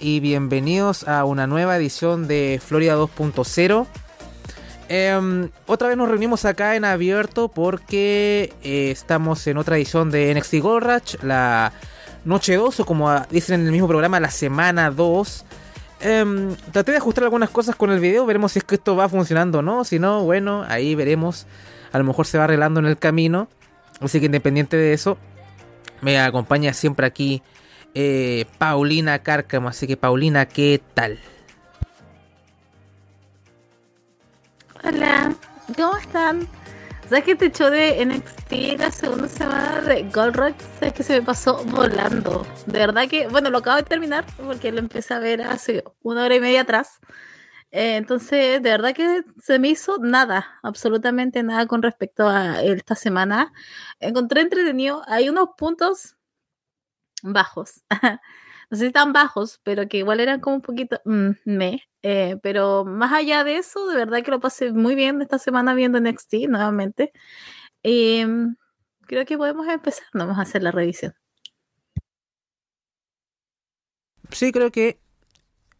Y bienvenidos a una nueva edición de Florida 2.0. Em, otra vez nos reunimos acá en abierto porque eh, estamos en otra edición de NXT Gold la noche 2 o como dicen en el mismo programa, la semana 2. Em, traté de ajustar algunas cosas con el video, veremos si es que esto va funcionando o no. Si no, bueno, ahí veremos. A lo mejor se va arreglando en el camino. Así que independiente de eso, me acompaña siempre aquí eh, Paulina Cárcamo. Así que Paulina, ¿qué tal? Hola, ¿cómo están? ¿Sabes que te echó de NXT la segunda semana de Gold Rock? ¿Sabes que se me pasó volando? De verdad que, bueno, lo acabo de terminar porque lo empecé a ver hace una hora y media atrás. Eh, entonces, de verdad que se me hizo nada, absolutamente nada con respecto a esta semana. Encontré entretenido. Hay unos puntos bajos. no sé si tan bajos, pero que igual eran como un poquito mm, me. Eh, pero más allá de eso, de verdad que lo pasé muy bien esta semana viendo NXT nuevamente. Em, creo que podemos empezar, vamos a hacer la revisión. Sí, creo que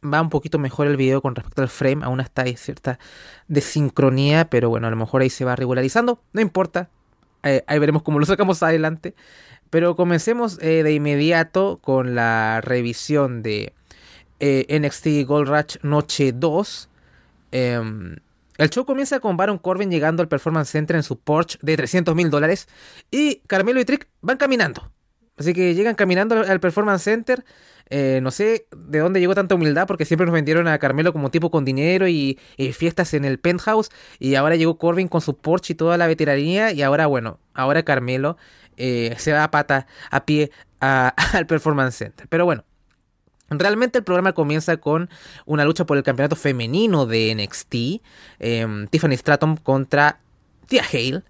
va un poquito mejor el video con respecto al frame. Aún está ahí cierta desincronía, pero bueno, a lo mejor ahí se va regularizando. No importa. Eh, ahí veremos cómo lo sacamos adelante. Pero comencemos eh, de inmediato con la revisión de eh, NXT Gold Rush Noche 2. Em, el show comienza con Baron Corbin llegando al Performance Center en su Porsche de 300 mil dólares y Carmelo y Trick van caminando. Así que llegan caminando al Performance Center. Eh, no sé de dónde llegó tanta humildad porque siempre nos vendieron a Carmelo como tipo con dinero y, fiestas en el penthouse. Y ahora llegó Corbin con su Porsche y toda la veteranía. Y ahora, bueno, ahora Carmelo eh, se va a pata, a pie al Performance Center. Pero bueno, Realmente el programa comienza con una lucha por el campeonato femenino de NXT. Em, Tiffany Stratton contra Tia Hale.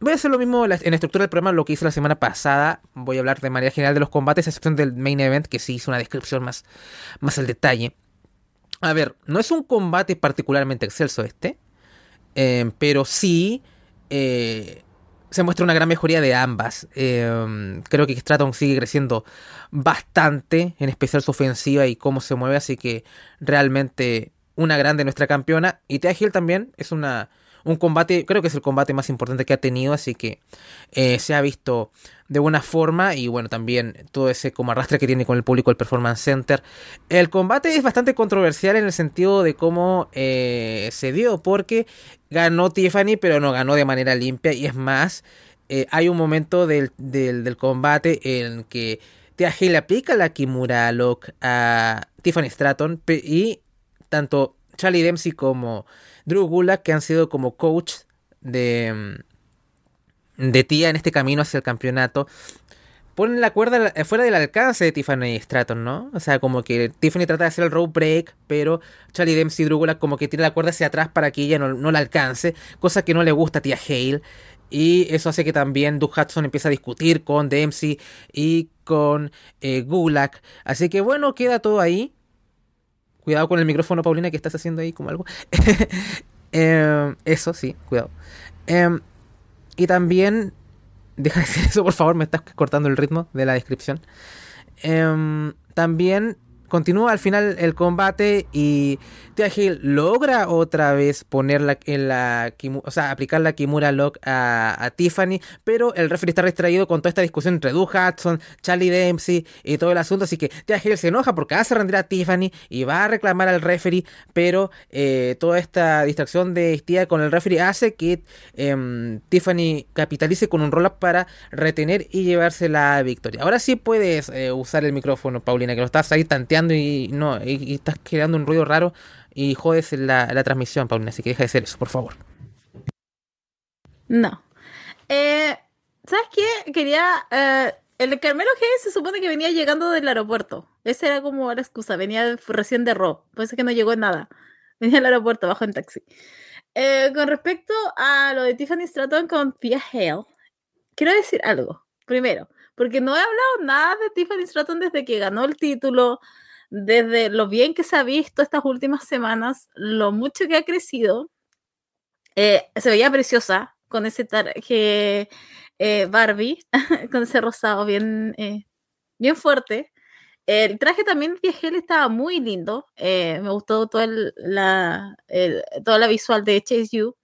Voy a hacer lo mismo en la estructura del programa, lo que hice la semana pasada. Voy a hablar de manera general de los combates, a excepción del main event, que sí hice una descripción más, más al detalle. A ver, no es un combate particularmente excelso este, em, pero sí eh, se muestra una gran mejoría de ambas. Em, creo que Stratton sigue creciendo bastante, en especial su ofensiva y cómo se mueve, así que realmente una grande nuestra campeona. Y Tea Hill también es una, un combate, creo que es el combate más importante que ha tenido, así que eh, se ha visto de buena forma y bueno, también todo ese como arrastre que tiene con el público el Performance Center. El combate es bastante controversial en el sentido de cómo eh, se dio, porque ganó Tiffany, pero no ganó de manera limpia y es más, eh, hay un momento del, del, combate en que Tia le aplica la Kimura Lock a Tiffany Stratton y tanto Charlie Dempsey como Drew Gulak, que han sido como coach de, de Tia en este camino hacia el campeonato, ponen la cuerda fuera del alcance de Tiffany Stratton, ¿no? O sea, como que Tiffany trata de hacer el rope break, pero Charlie Dempsey Gulak como que tira la cuerda hacia atrás para que ella no, no la alcance, cosa que no le gusta a Tia Hale. Y eso hace que también Doug Hudson empiece a discutir con Dempsey y con eh, Gulak. Así que bueno, queda todo ahí. Cuidado con el micrófono, Paulina, que estás haciendo ahí como algo. Em, eso, sí, cuidado. Em, y también, deja de decir eso, por favor, me estás cortando el ritmo de la descripción. Em, también continúa al final el combate y Tia Hill logra otra vez ponerla en la o sea, aplicar la Kimura Lock a, Tiffany, pero el referee está distraído con toda esta discusión entre Drew Hudson, Charlie Dempsey y todo el asunto, así que Tia Hill se enoja porque hace rendir a Tiffany y va a reclamar al referee, pero eh, toda esta distracción de Tia con el referee hace que em, Tiffany capitalice con un roll-up para retener y llevarse la victoria. Ahora sí puedes eh, usar el micrófono, Paulina, que lo estás ahí tanteando y no y estás creando un ruido raro y jodes la, la transmisión, Paulina, así que deja de hacer eso, por favor. No. Eh, ¿Sabes qué? Quería... Eh, el Carmelo G se supone que venía llegando del aeropuerto. Esa era como la excusa. Venía recién de Raw. Parece que no llegó en nada. Venía al aeropuerto, bajo en taxi. Eh, con respecto a lo de Tiffany Stratton con Pia Hale, quiero decir algo. Primero, porque no he hablado nada de Tiffany Stratton desde que ganó el título, desde lo bien que se ha visto estas últimas semanas, lo mucho que ha crecido, eh, se veía preciosa con ese traje eh, Barbie, con ese rosado bien, eh, bien fuerte. El traje también de Gel estaba muy lindo. Eh, me gustó toda la, toda la visual de Chase You.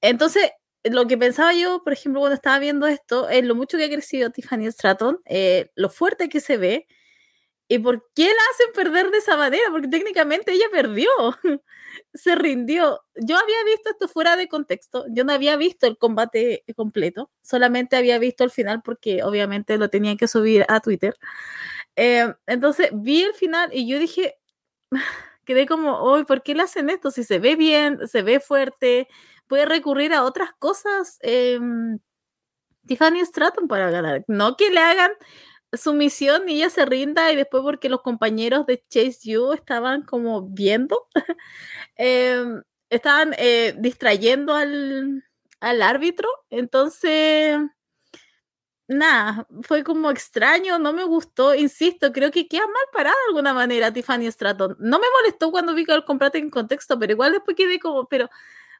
Entonces, lo que pensaba yo, por ejemplo, cuando estaba viendo esto, es lo mucho que ha crecido Tiffany Stratton, lo fuerte que se ve, y por qué la hacen perder de esa manera, porque técnicamente ella perdió, se rindió. Yo había visto esto fuera de contexto, yo no había visto el combate completo, solamente había visto el final porque obviamente lo tenían que subir a Twitter. Eh, entonces vi el final y yo dije, quedé como, hoy, ¿por qué le hacen esto? Si se ve bien, se ve fuerte, puede recurrir a otras cosas. Em, Tiffany Stratton para ganar. No que le hagan su misión y ella se rinda y después porque los compañeros de Chase You estaban como viendo, em, estaban eh, distrayendo al, al árbitro. Entonces, nada, fue como extraño, no me gustó, insisto, creo que queda mal parada de alguna manera Tiffany Stratton. No me molestó cuando vi que el combate en contexto, pero igual después quedé como, pero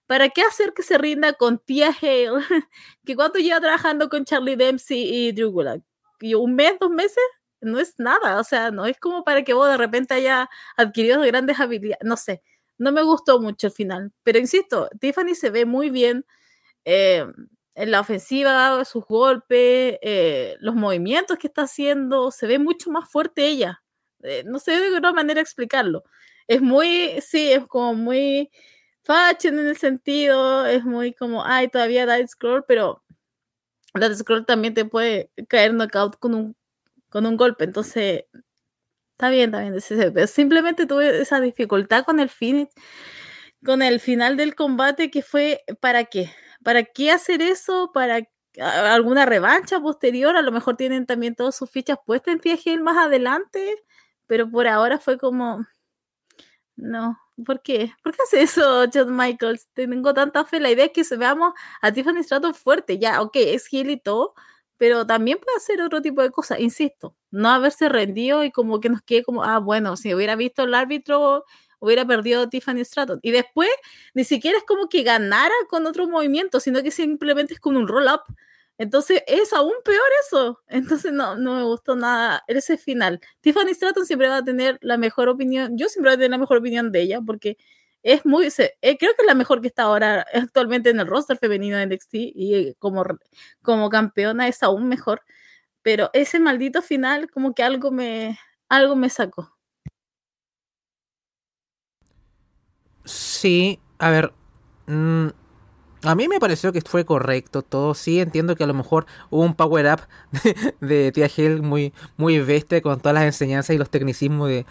¿Para qué hacer que se rinda con Tia Hale? que cuánto lleva trabajando con Charlie Dempsey y Drew Gulak? ¿Un mes, dos meses? No es nada, o sea, no es como para que vos de repente haya adquirido grandes habilidades, no sé, no me gustó mucho el final, pero insisto, Tiffany se ve muy bien eh, en la ofensiva, sus golpes, eh, los movimientos que está haciendo, se ve mucho más fuerte ella, eh, no sé de qué manera explicarlo, es muy, sí, es como muy fashion en el sentido, es muy como, ay, todavía da scroll, pero la scroll también te puede caer knockout con un, con un golpe, entonces está bien, está bien, simplemente tuve esa dificultad con el finish, con el final del combate que fue, ¿para qué? ¿Para qué hacer eso? ¿Para alguna revancha posterior? A lo mejor tienen también todas sus fichas puestas en Fiagel más adelante, pero por ahora fue como, no, ¿Por qué? ¿Por qué hace eso, John Michaels? Tengo tanta fe. La idea es que se veamos a Tiffany Stratton fuerte. Ya, ok, es heel y todo, pero también puede hacer otro tipo de cosas. Insisto, no haberse rendido y como que nos quede como, ah, bueno, si hubiera visto el árbitro, hubiera perdido Tiffany Stratton. Y después, ni siquiera es como que ganara con otro movimiento, sino que simplemente es como un roll-up entonces es aún peor eso. Entonces no, no me gustó nada ese final. Tiffany Stratton siempre va a tener la mejor opinión. Yo siempre voy a tener la mejor opinión de ella porque es muy. Eh, creo que es la mejor que está ahora actualmente en el roster femenino de NXT y como, como campeona es aún mejor. Pero ese maldito final, como que algo me, algo me sacó. Sí, a ver. Mm, a mí me pareció que fue correcto todo. Sí, entiendo que a lo mejor hubo un power up de, Tia Hill muy, muy bestia con todas las enseñanzas y los tecnicismos de,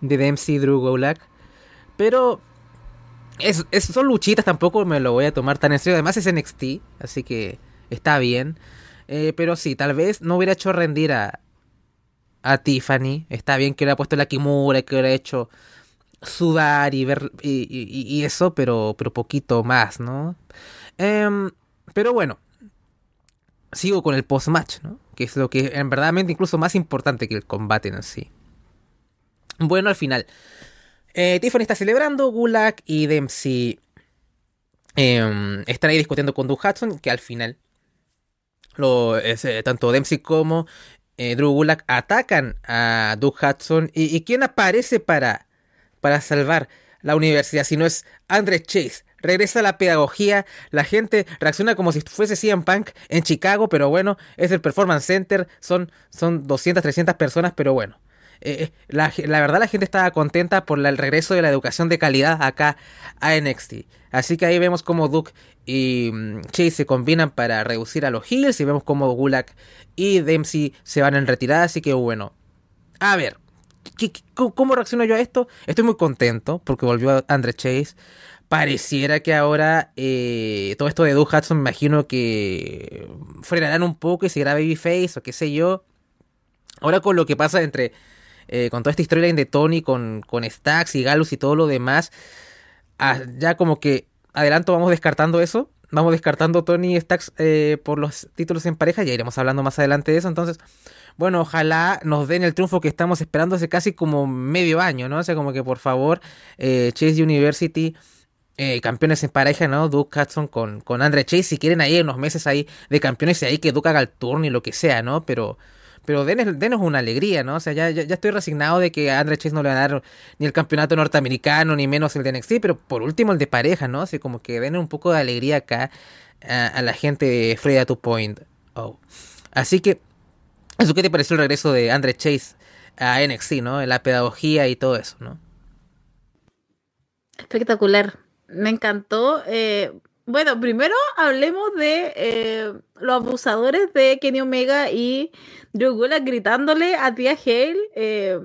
de Dempsey y Drew Golak. Pero es, son luchitas, tampoco me lo voy a tomar tan en serio. Además es NXT, así que está bien. Eh, pero sí, tal vez no hubiera hecho rendir a, a Tiffany. Está bien que ha puesto la Kimura, que hubiera hecho sudar y ver y, eso, pero, pero poquito más, ¿no? Em, pero bueno, sigo con el post-match, ¿no? Que es lo que en verdad incluso más importante que el combate en sí. Bueno, al final, eh, Tiffany está celebrando, Gulak y Dempsey em, están ahí discutiendo con Doug Hudson, que al final lo, eh, tanto Dempsey como eh, Drew Gulak atacan a Doug Hudson. ¿Y, y quién aparece para para salvar la universidad, si no es Andre Chase. Regresa a la pedagogía, la gente reacciona como si fuese CM Punk en Chicago, pero bueno, es el Performance Center, son, son 200, 300 personas, pero bueno. Eh, eh, la, verdad la gente estaba contenta por el regreso de la educación de calidad acá a NXT. Así que ahí vemos como Duke y mm, Chase se combinan para reducir a los Heels y vemos como Gulak y Dempsey se van en retirada. Así que bueno, a ver, cómo reacciono yo a esto? Estoy muy contento porque volvió Andre Chase. Pareciera que ahora eh, todo esto de Doug Hudson, me imagino que frenarán un poco y seguirá Babyface o qué sé yo. Ahora con lo que pasa entre. Eh, con toda esta historia de Tony, con, con Stax y Galus y todo lo demás. Ah, ya como que adelanto vamos descartando eso. Vamos descartando Tony Stax eh, por los títulos en pareja. Ya iremos hablando más adelante de eso. Entonces, bueno, ojalá nos den el triunfo que estamos esperando hace casi como medio año, ¿no? O sea, como que por favor, eh, Chase University, eh, campeones en pareja, ¿no? Duke Hudson con, con Andre Chase, si quieren ahí unos meses ahí de campeones y ahí que Duke haga el turno y lo que sea, ¿no? Pero, pero denos, denos una alegría, ¿no? O sea, ya, ya, estoy resignado de que a Andre Chase no le va a dar ni el campeonato norteamericano, ni menos el de NXT, pero por último el de pareja, ¿no? Así como que den un poco de alegría acá a, la gente de Freya 2 Point. Oh. Así que, ¿eso qué te pareció el regreso de Andre Chase a NXT, ¿no? La pedagogía y todo eso, ¿no? Espectacular. Me encantó. Eh, bueno, primero hablemos de eh, los abusadores de Kenny Omega y Drew Gulak gritándole a tía Hale, eh,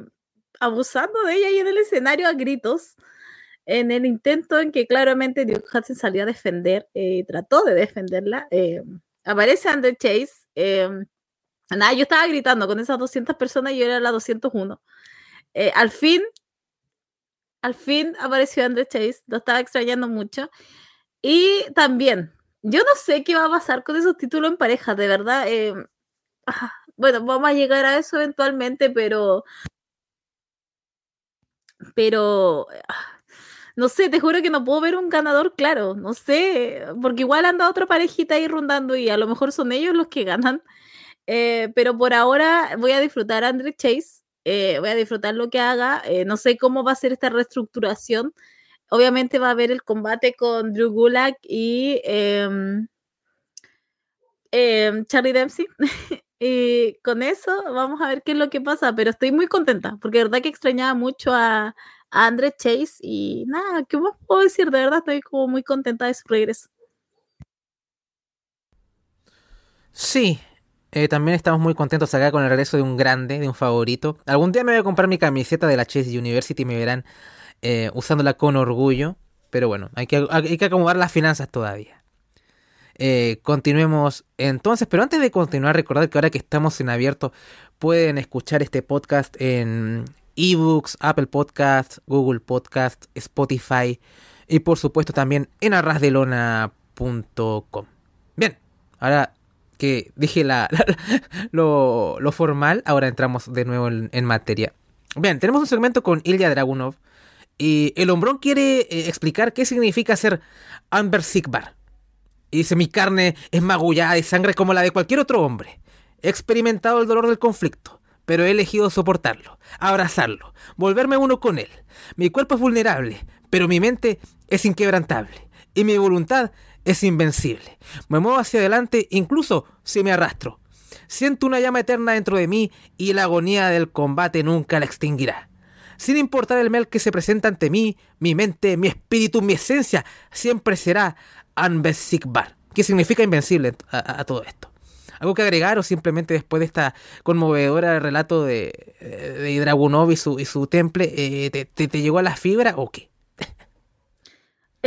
abusando de ella y en el escenario a gritos, en el intento en que claramente Drew Hudson salió a defender, y trató de defenderla. aparece Andrew Chase. nada, yo estaba gritando con esas 200 personas y yo era la 201. al fin al fin apareció Andrew Chase, lo estaba extrañando mucho. Y también, yo no sé qué va a pasar con esos títulos en pareja, de verdad. Eh, bueno, vamos a llegar a eso eventualmente, pero. Pero. No sé, te juro que no puedo ver un ganador claro, no sé, porque igual anda otra parejita ahí rondando y a lo mejor son ellos los que ganan. Eh, pero por ahora voy a disfrutar a Andrew Chase. Eh, voy a disfrutar lo que haga. Eh, no sé cómo va a ser esta reestructuración. Obviamente va a haber el combate con Drew Gulak y em, em, Charlie Dempsey. y con eso vamos a ver qué es lo que pasa. Pero estoy muy contenta porque de verdad que extrañaba mucho a, a Andre Chase y nada, ¿qué más puedo decir? De verdad estoy como muy contenta de su regreso. Sí, eh, también estamos muy contentos acá con el regreso de un grande, de un favorito. Algún día me voy a comprar mi camiseta de la Chase University y me verán eh, usándola con orgullo. Pero bueno, hay que, hay que acomodar las finanzas todavía. Eh, continuemos entonces, pero antes de continuar, recordad que ahora que estamos en abierto, pueden escuchar este podcast en ebooks, Apple Podcasts, Google Podcasts, Spotify y por supuesto también en arrasdelona.com. Bien, ahora que dije la, lo, formal, ahora entramos de nuevo en, materia. Bien, tenemos un segmento con Ilya Dragunov. Y el hombrón quiere eh, explicar qué significa ser Amber Sigbar. Y dice, mi carne es magullada de sangre como la de cualquier otro hombre. He experimentado el dolor del conflicto, pero he elegido soportarlo, abrazarlo, volverme uno con él. Mi cuerpo es vulnerable, pero mi mente es inquebrantable. Y mi voluntad es invencible. Me muevo hacia adelante incluso si me arrastro. Siento una llama eterna dentro de mí y la agonía del combate nunca la extinguirá. Sin importar el mal que se presenta ante mí, mi mente, mi espíritu, mi esencia, siempre será Anbesikbar, que significa invencible a, todo esto. ¿Algo que agregar o simplemente después de esta conmovedora relato de, de Dragunov y su, y su temple, eh, te, te llegó a la fibra o qué?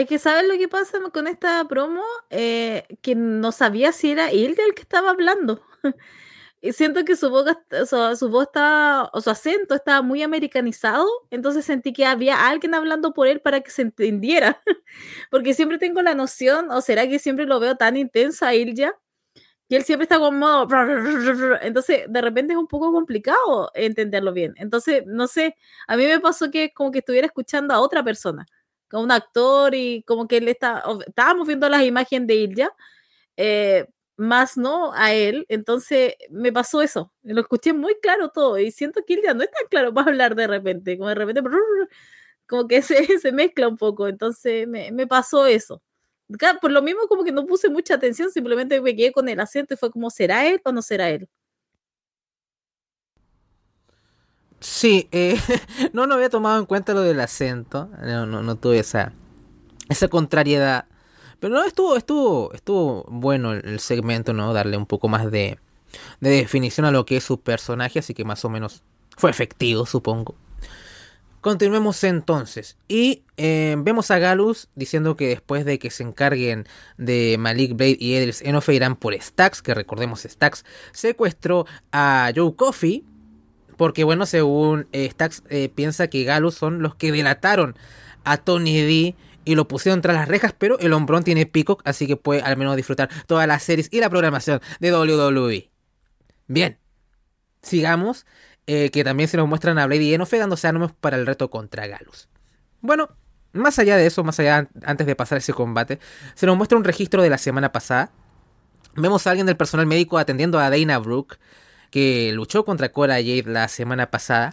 Es que, ¿sabes lo que pasa con esta promo? Eh, que no sabía si era él el que estaba hablando. y siento que su voz, su voz estaba, o su acento estaba muy americanizado, entonces sentí que había alguien hablando por él para que se entendiera. Porque siempre tengo la noción, o será que siempre lo veo tan intenso a Ilja, que él siempre está con modo. Entonces, de repente es un poco complicado entenderlo bien. Entonces, no sé, a mí me pasó que como que estuviera escuchando a otra persona con un actor y como que él está, estábamos viendo las imágenes de Ilya, eh, más no a él, entonces me pasó eso, lo escuché muy claro todo y siento que Ilya no es tan claro para hablar de repente, como de repente, como que se, se mezcla un poco, entonces me, me pasó eso. Por lo mismo como que no puse mucha atención, simplemente me quedé con el acento y fue como, ¿será él o no será él? Sí, eh, no, no había tomado en cuenta lo del acento. No, no, no tuve esa, esa contrariedad. Pero no, estuvo, estuvo, estuvo bueno el segmento, ¿no? Darle un poco más de, de definición a lo que es su personaje, así que más o menos fue efectivo, supongo. Continuemos entonces. Y eh, vemos a Galus diciendo que después de que se encarguen de Malik Blade y Edris Enofe irán por Stax, que recordemos Stax, secuestró a Joe Coffey porque bueno, según eh, Stax eh, piensa que Galus son los que delataron a Tony D y lo pusieron tras las rejas, pero el hombrón tiene Peacock, así que puede al menos disfrutar todas las series y la programación de WWE. Bien, sigamos, eh, que también se nos muestran a Blade y Enofe dándose ánimos para el reto contra Galus. Bueno, más allá de eso, más allá antes de pasar ese combate, se nos muestra un registro de la semana pasada. Vemos a alguien del personal médico atendiendo a Dana Brooke, que luchó contra Cora Jade la semana pasada.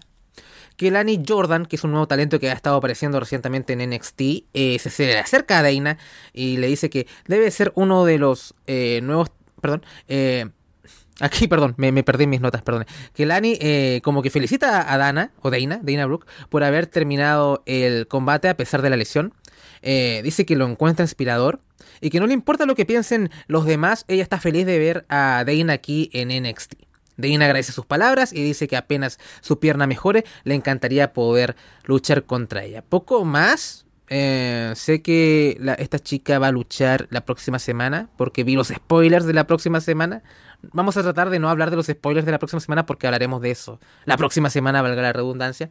Que Lani Jordan, que es un nuevo talento que ha estado apareciendo recientemente en NXT, eh, se, se acerca a Dana y le dice que debe ser uno de los eh, nuevos, perdón, eh, Aquí, perdón, me, me, perdí mis notas, perdón. Que Lani eh, como que felicita a Dana, o Dana, Dana Brooke, por haber terminado el combate a pesar de la lesión. Eh, dice que lo encuentra inspirador y que no le importa lo que piensen los demás, ella está feliz de ver a Dana aquí en NXT. Dana agradece sus palabras y dice que apenas su pierna mejore, le encantaría poder luchar contra ella. Poco más, eh, sé que esta chica va a luchar la próxima semana porque vi los spoilers de la próxima semana. Vamos a tratar de no hablar de los spoilers de la próxima semana porque hablaremos de eso. La próxima semana, valga la redundancia.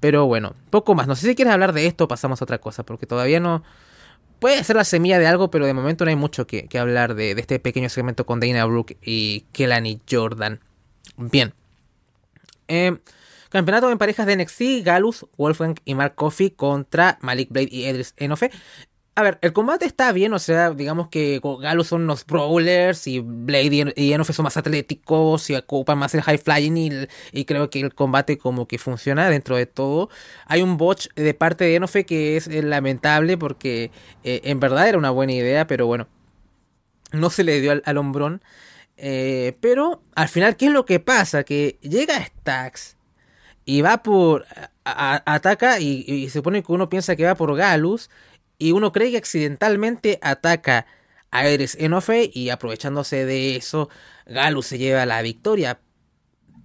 Pero bueno, poco más. No sé si quieres hablar de esto o pasamos a otra cosa porque todavía no... Puede ser la semilla de algo, pero de momento no hay mucho que, que hablar de, de, este pequeño segmento con Dana Brooke y Kelani Jordan. Bien. Eh, campeonato en parejas de NXT, Galus, Wolfgang y Mark Coffey contra Malik Blade y Edris Enofe. A ver, el combate está bien, o sea, digamos que Galus son los brawlers y Blade y Enofe son más atléticos y ocupan más el high flying y, y, creo que el combate como que funciona dentro de todo. Hay un botch de parte de Enofe que es lamentable porque eh, en verdad era una buena idea, pero bueno, no se le dio al, al hombrón. Eh, pero al final, ¿qué es lo que pasa? Que llega Stax y va por. Ataca y, y, se supone que uno piensa que va por Galus. Y uno cree que accidentalmente ataca a Eres Enofe. Y aprovechándose de eso, Galus se lleva la victoria.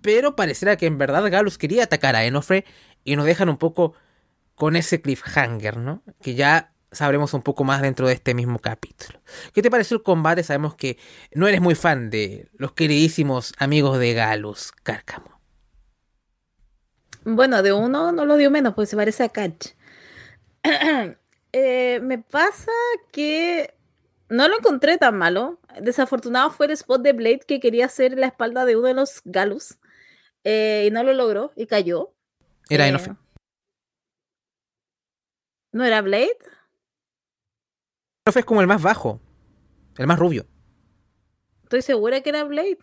Pero pareciera que en verdad Galus quería atacar a Enofe. Y nos dejan un poco con ese cliffhanger, ¿no? Que ya sabremos un poco más dentro de este mismo capítulo. ¿Qué te pareció el combate? Sabemos que no eres muy fan de los queridísimos amigos de Galus, Cárcamo. Bueno, de uno no lo dio menos, porque se parece a Catch. eh, me pasa que no lo encontré tan malo. Desafortunado fue el spot de Blade que quería hacer la espalda de uno de los Galus. Eh, y no lo logró y cayó. Era eh. ¿No era Blade? Es como el más bajo. El más rubio. Estoy segura que era Blade.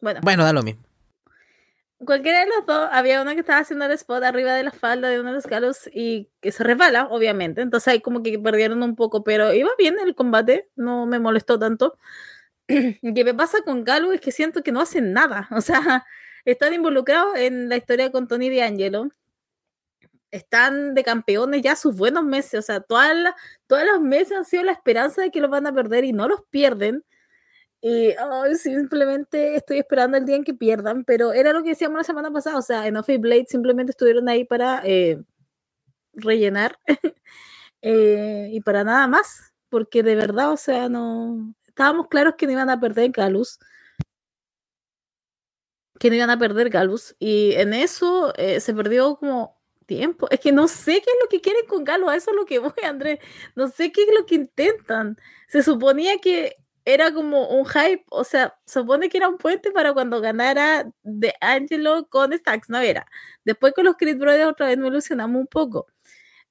Bueno. Bueno, da lo mismo cualquiera de los dos, había uno que estaba haciendo el spot arriba de la falda de uno de los galos y que se resbala, obviamente. Entonces ahí como que perdieron un poco, pero iba bien el combate, no me molestó tanto. que me pasa con Galo es que siento que no hacen nada, o sea, están involucrados en la historia con Tony D'Angelo. Están de campeones ya sus buenos meses, o sea, todas todos los meses han sido la esperanza de que los van a perder y no los pierden. Y simplemente estoy esperando el día en que pierdan, pero era lo que decíamos la semana pasada, o sea, Enough y Blade simplemente estuvieron ahí para eh, rellenar eh, y para nada más, porque de verdad, o sea, no estábamos claros que no iban a perder Galus, que no iban a perder Galus, y en eso eh, se perdió como tiempo. Es que no sé qué es lo que quieren con Galus, a eso es lo que voy, Andrés. No sé qué es lo que intentan. Se suponía que era como un hype, o sea, supone que era un puente para cuando ganara de Angelo con Stacks, no era. Después con los Creed Brothers otra vez me ilusionamos un poco.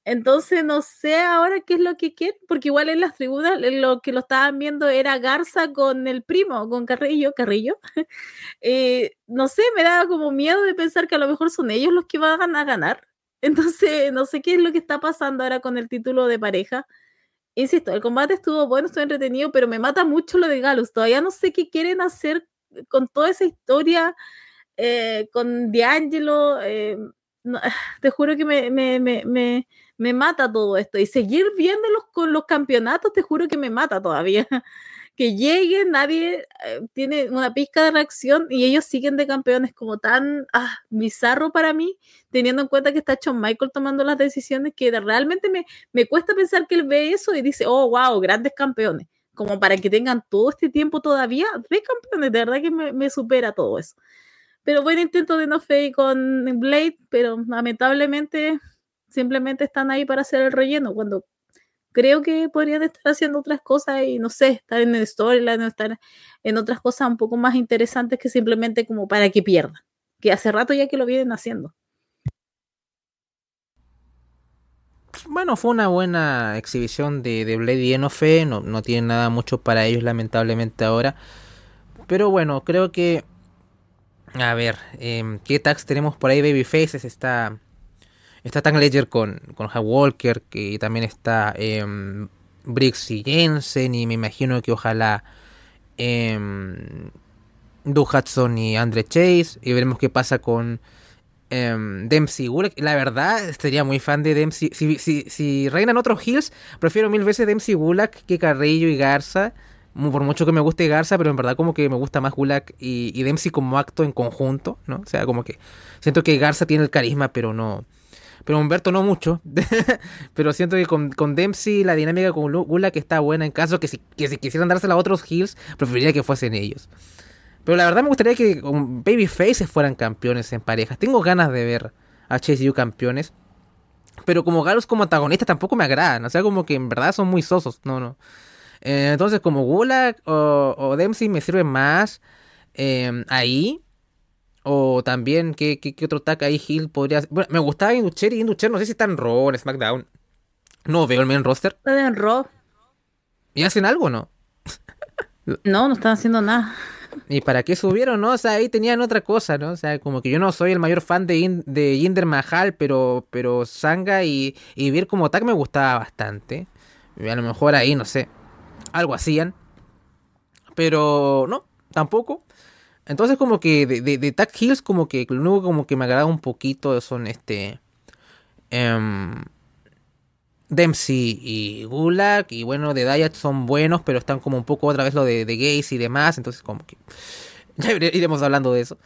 Entonces no sé ahora qué es lo que quieren, porque igual en las tribunas lo que lo estaban viendo era Garza con el primo, con Carrillo, Carrillo. eh, no sé, me daba como miedo de pensar que a lo mejor son ellos los que van a ganar. Entonces no sé qué es lo que está pasando ahora con el título de pareja insisto, el combate estuvo bueno, estuvo entretenido, pero me mata mucho lo de Galus. Todavía no sé qué quieren hacer con toda esa historia, eh, con D'Angelo. Eh, no, te juro que me, me, me, me, mata todo esto. Y seguir viéndolos con los campeonatos, te juro que me mata todavía. que lleguen, nadie eh, tiene una pizca de reacción y ellos siguen de campeones como tan ah, bizarro para mí, teniendo en cuenta que está Shawn Michael tomando las decisiones que realmente me, me cuesta pensar que él ve eso y dice, oh, wow, grandes campeones, como para que tengan todo este tiempo todavía de campeones, de verdad que me, supera todo eso. Pero buen intento de No Fey con Blade, pero lamentablemente simplemente están ahí para hacer el relleno, cuando creo que podrían estar haciendo otras cosas y no sé, estar en el storyline, estar en otras cosas un poco más interesantes que simplemente como para que pierdan, que hace rato ya que lo vienen haciendo. Bueno, fue una buena exhibición de, de Blade y Enofe, no, no tiene nada mucho para ellos lamentablemente ahora. Pero bueno, creo que A ver, em, ¿qué tags tenemos por ahí? Babyfaces está. Está Tang Ledger con, con Walker, que también está eh, Briggs y Jensen, y me imagino que ojalá eh, Du Hudson y Andre Chase, y veremos qué pasa con eh, Dempsey Gulak. La verdad, estaría muy fan de Dempsey. Si, si, si reinan otros Hills, prefiero mil veces Dempsey Gulak que Carrillo y Garza por mucho que me guste Garza, pero en verdad como que me gusta más Gulak y, y, Dempsey como acto en conjunto, ¿no? O sea, como que siento que Garza tiene el carisma, pero no... Pero Humberto no mucho. pero siento que con, con, Dempsey la dinámica con Gulak está buena. En caso que si, que si quisieran dársela a otros Hills, preferiría que fuesen ellos. Pero la verdad me gustaría que con Babyfaces fueran campeones en parejas. Tengo ganas de ver a Chase U campeones. Pero como Galos como antagonistas tampoco me agradan. O sea, como que en verdad son muy sosos. No, no. Eh, entonces, como Gulak o, o, Dempsey me sirven más eh, ahí. O también, ¿qué, qué, qué otro tag ahí Hill podría Bueno, me gustaba Inducher y Inducher no sé si está en Raw en SmackDown. No veo el main roster. Está en Raw. ¿Y hacen algo o no? no, no están haciendo nada. ¿Y para qué subieron, no? O sea, ahí tenían otra cosa, ¿no? O sea, como que yo no soy el mayor fan de, In de Jinder Mahal, pero, pero Sanga y, y Vir como tag me gustaba bastante. Y a lo mejor ahí, no sé, algo hacían. Pero no, tampoco. Entonces como que de, Tag Hills como que lo único como que me agrada un poquito son este... Um, Dempsey y Gulag y bueno de Diet son buenos pero están como un poco otra vez lo de, de gays y demás entonces como que ya iremos hablando de eso.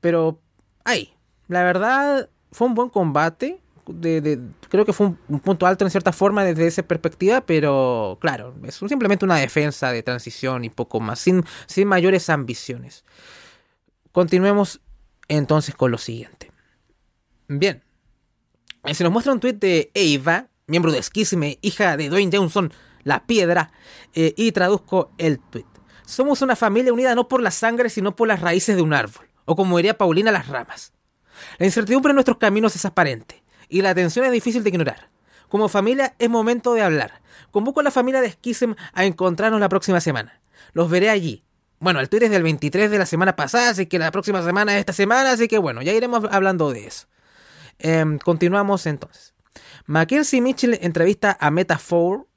Pero ahí la verdad fue un buen combate creo que fue un, un, punto alto en cierta forma desde esa perspectiva, pero claro, es simplemente una defensa de transición y poco más, sin, sin mayores ambiciones. Continuemos entonces con lo siguiente. Bien, se nos muestra un tuit de Eva, miembro de Skisme, hija de Dwayne Johnson, la piedra, eh, y traduzco el tuit. Somos una familia unida no por la sangre, sino por las raíces de un árbol, o como diría Paulina, las ramas. La incertidumbre en nuestros caminos es aparente y la atención es difícil de ignorar. Como familia es momento de hablar. Convoco a la familia de Schism a encontrarnos la próxima semana. Los veré allí. Bueno, el tweet es del 23 de la semana pasada, así que la próxima semana es esta semana, así que bueno, ya iremos hablando de eso. Eh, continuamos entonces. Mackenzie Mitchell entrevista a Meta 4.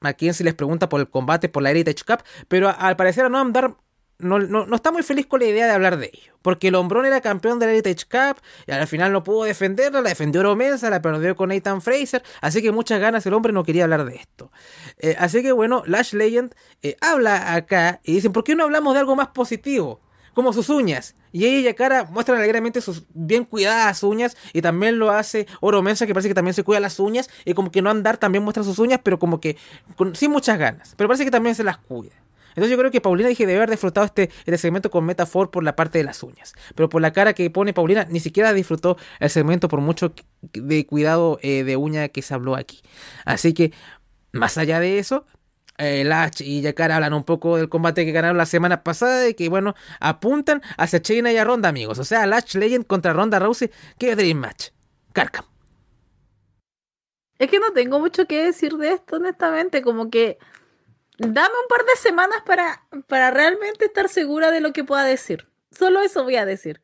Mackenzie les pregunta por el combate por la Heritage Cup, pero al parecer a Noam Dar no, no, está muy feliz con la idea de hablar de ello. Porque el hombrón era campeón de la Heritage Cup y al final no pudo defenderla, la defendió Oromensa, la perdió con Nathan Fraser, así que muchas ganas el hombre no quería hablar de esto. Eh, así que bueno, Lash Legend eh, habla acá y dicen, ¿por qué no hablamos de algo más positivo? Como sus uñas. Y ella y Yakara muestran alegremente sus bien cuidadas uñas. Y también lo hace Oromensa, que parece que también se cuida las uñas. Y como que no andar también muestra sus uñas, pero como que con, sin muchas ganas. Pero parece que también se las cuida. Entonces yo creo que Paulina dije debe haber disfrutado este, este segmento con Metafor por la parte de las uñas. Pero por la cara que pone Paulina, ni siquiera disfrutó el segmento por mucho de cuidado eh, de uña que se habló aquí. Así que, más allá de eso, eh, Lash y Yakara hablan un poco del combate que ganaron la semana pasada y que, bueno, apuntan hacia China y a Ronda, amigos. O sea, Lash Legend contra Ronda Rousey, que Dream Match. Carcam. Es que no tengo mucho que decir de esto, honestamente. Como que dame un par de semanas para, para realmente estar segura de lo que pueda decir. Solo eso voy a decir.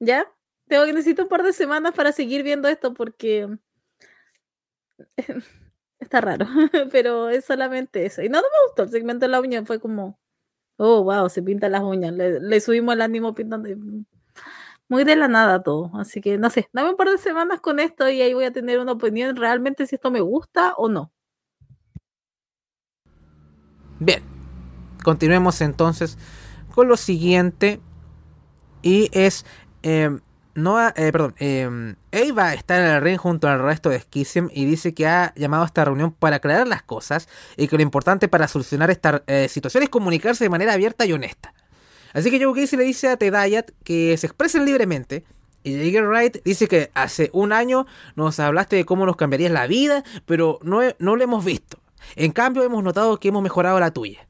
¿Ya? Tengo que necesito un par de semanas para seguir viendo esto porque está raro, pero es solamente eso. Y no, me gustó el segmento de la uña, fue como, oh, wow, se pintan las uñas, le, le subimos el ánimo pintando. Muy de la nada todo, así que no sé, dame un par de semanas con esto y ahí voy a tener una opinión realmente si esto me gusta o no. Bien, continuemos entonces con lo siguiente. Y es. Eh, Noah, eh, perdón, eh, Eva está en el ring junto al resto de Schism y dice que ha llamado a esta reunión para aclarar las cosas y que lo importante para solucionar esta eh, situación es comunicarse de manera abierta y honesta. Así que Joe Casey le dice a Tedayat que se expresen libremente. Y Jagger Wright dice que hace un año nos hablaste de cómo nos cambiarías la vida, pero no, no lo hemos visto. En cambio, hemos notado que hemos mejorado la tuya.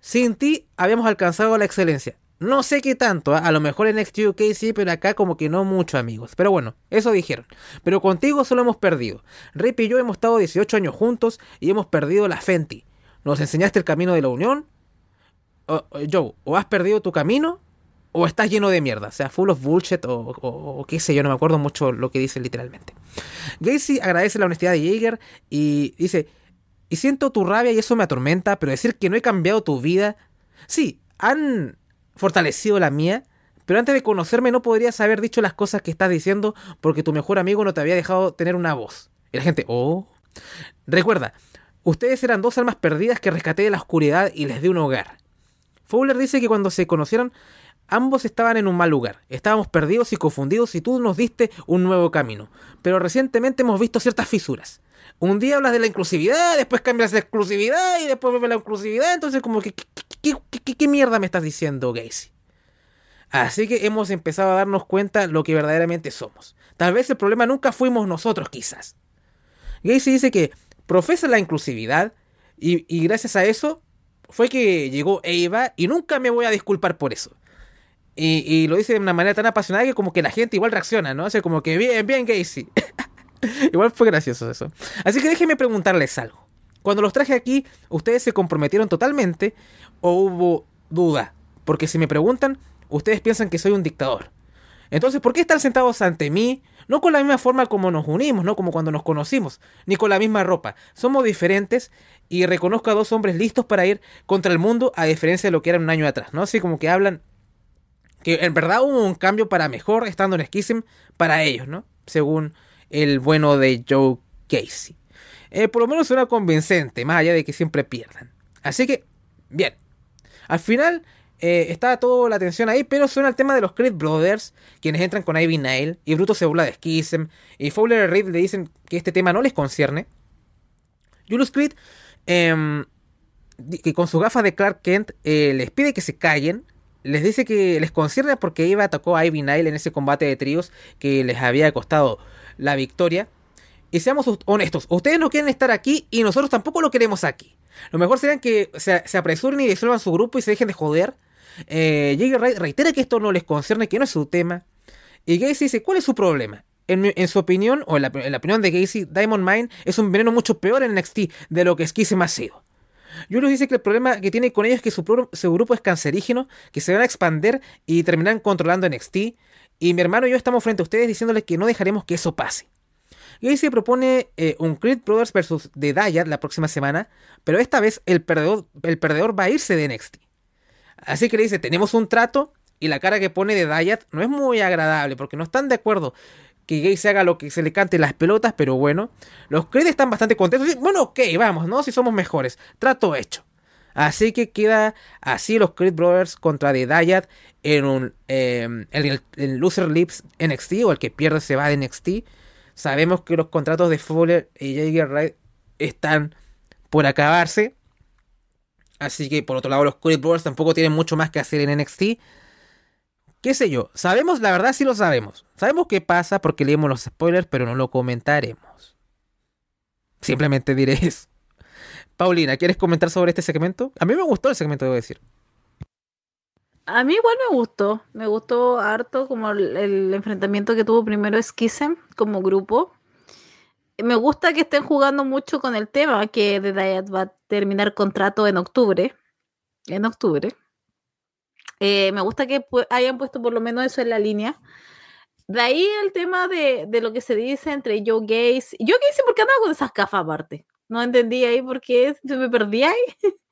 Sin ti, habíamos alcanzado la excelencia. No sé qué tanto, ¿eh? a lo mejor en NXT UK sí, pero acá como que no mucho, amigos. Pero bueno, eso dijeron. Pero contigo solo hemos perdido. Rip y yo hemos estado 18 años juntos y hemos perdido la Fenty. Nos enseñaste el camino de la unión. Oh, Joe, o has perdido tu camino o estás lleno de mierda, o sea, full of bullshit o, qué sé yo, no me acuerdo mucho lo que dice literalmente. Gacy agradece la honestidad de Jaeger y dice, y siento tu rabia y eso me atormenta, pero decir que no he cambiado tu vida, sí, han fortalecido la mía, pero antes de conocerme no podrías haber dicho las cosas que estás diciendo porque tu mejor amigo no te había dejado tener una voz. Y la gente, oh. Recuerda, ustedes eran dos almas perdidas que rescaté de la oscuridad y les di un hogar. Fowler dice que cuando se conocieron, ambos estaban en un mal lugar. Estábamos perdidos y confundidos y tú nos diste un nuevo camino. Pero recientemente hemos visto ciertas fisuras. Un día hablas de la inclusividad, después cambias de exclusividad y después vuelve la inclusividad. Entonces, como que, ¿qué, mierda me estás diciendo, Gacy? Así que hemos empezado a darnos cuenta lo que verdaderamente somos. Tal vez el problema nunca fuimos nosotros, quizás. Gacy dice que profesa la inclusividad y, gracias a eso fue que llegó Eva y nunca me voy a disculpar por eso. Y, lo dice de una manera tan apasionada que como que la gente igual reacciona, ¿no? Sea, como que bien, bien Gacy. igual fue gracioso eso. Así que déjenme preguntarles algo. Cuando los traje aquí, ¿ustedes se comprometieron totalmente o hubo duda? Porque si me preguntan, ustedes piensan que soy un dictador. Entonces, ¿por qué están sentados ante mí? No con la misma forma como nos unimos, no como cuando nos conocimos, ni con la misma ropa. Somos diferentes y reconozco a dos hombres listos para ir contra el mundo a diferencia de lo que eran un año atrás, ¿no? Así como que hablan que en verdad hubo un cambio para mejor estando en Schism para ellos, ¿no? Según el bueno de Joe Casey. Eh, por lo menos suena convincente, más allá de que siempre pierdan. Así que, bien. Al final eh, está toda la atención ahí, pero suena el tema de los Creed Brothers, quienes entran con Ivy Nail, y Bruto se burla de Schism, y Fowler y Reed le dicen que este tema no les concierne. Julius Creed, em, que con sus gafas de Clark Kent, eh, les pide que se callen, les dice que les concierne porque Eva atacó a Ivy Nile en ese combate de tríos que les había costado la victoria. Y seamos honestos, ustedes no quieren estar aquí y nosotros tampoco lo queremos aquí. Lo mejor sería que se, apresuren y disuelvan su grupo y se dejen de joder. Eh, reitera que esto no les concierne, que no es su tema. Y Gacy dice, ¿cuál es su problema? En, su opinión, o en la, opinión de Gacy, Diamond Mine es un veneno mucho peor en NXT de lo que Skizem ha sido. Julius dice que el problema que tiene con ellos es que su, grupo es cancerígeno, que se van a expander y terminan controlando NXT. Y mi hermano y yo estamos frente a ustedes diciéndoles que no dejaremos que eso pase. Gacy propone eh, un Creed Brothers versus The Dayat la próxima semana, pero esta vez el perdedor, va a irse de NXT. Así que le dice, tenemos un trato y la cara que pone de Dayat no es muy agradable porque no están de acuerdo que Gay se haga lo que se le cante las pelotas, pero bueno, los Creed están bastante contentos. Bueno, ok, vamos, ¿no? Si somos mejores. Trato hecho. Así que queda así los Creed Brothers contra The Dayat en un em, el, Loser Lips NXT o el que pierde se va de NXT. Sabemos que los contratos de Fowler y Jaeger Wright están por acabarse. Así que por otro lado los Creed Brothers tampoco tienen mucho más que hacer en NXT qué sé yo, sabemos, la verdad sí lo sabemos. Sabemos qué pasa porque leemos los spoilers, pero no lo comentaremos. Simplemente diré eso. Paulina, ¿quieres comentar sobre este segmento? A mí me gustó el segmento, debo decir. A mí igual me gustó. Me gustó harto como el, enfrentamiento que tuvo primero Schism como grupo. Me gusta que estén jugando mucho con el tema que The Diet va a terminar contrato en octubre. En octubre. Eh, me gusta que hayan puesto por lo menos eso en la línea. De ahí el tema de, lo que se dice entre Joe Gaze. Joe Gaze, ¿por qué andaba con esas gafas aparte? No entendí ahí por qué se me perdí ahí.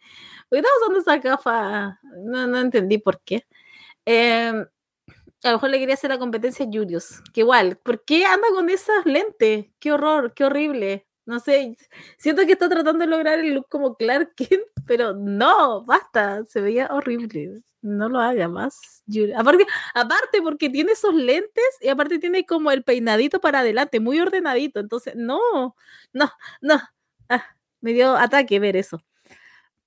¿Por qué estaba usando esas gafas? No, no entendí por qué. Em, a lo mejor le quería hacer la competencia a Julius. Que igual, ¿por qué anda con esas lentes? Qué horror, qué horrible. No sé, siento que está tratando de lograr el look como Clark Kent, pero no, basta, se veía horrible. No lo haga más. Aparte, aparte, porque tiene esos lentes y aparte tiene como el peinadito para adelante, muy ordenadito. Entonces, no, no, no. Ah, me dio ataque ver eso.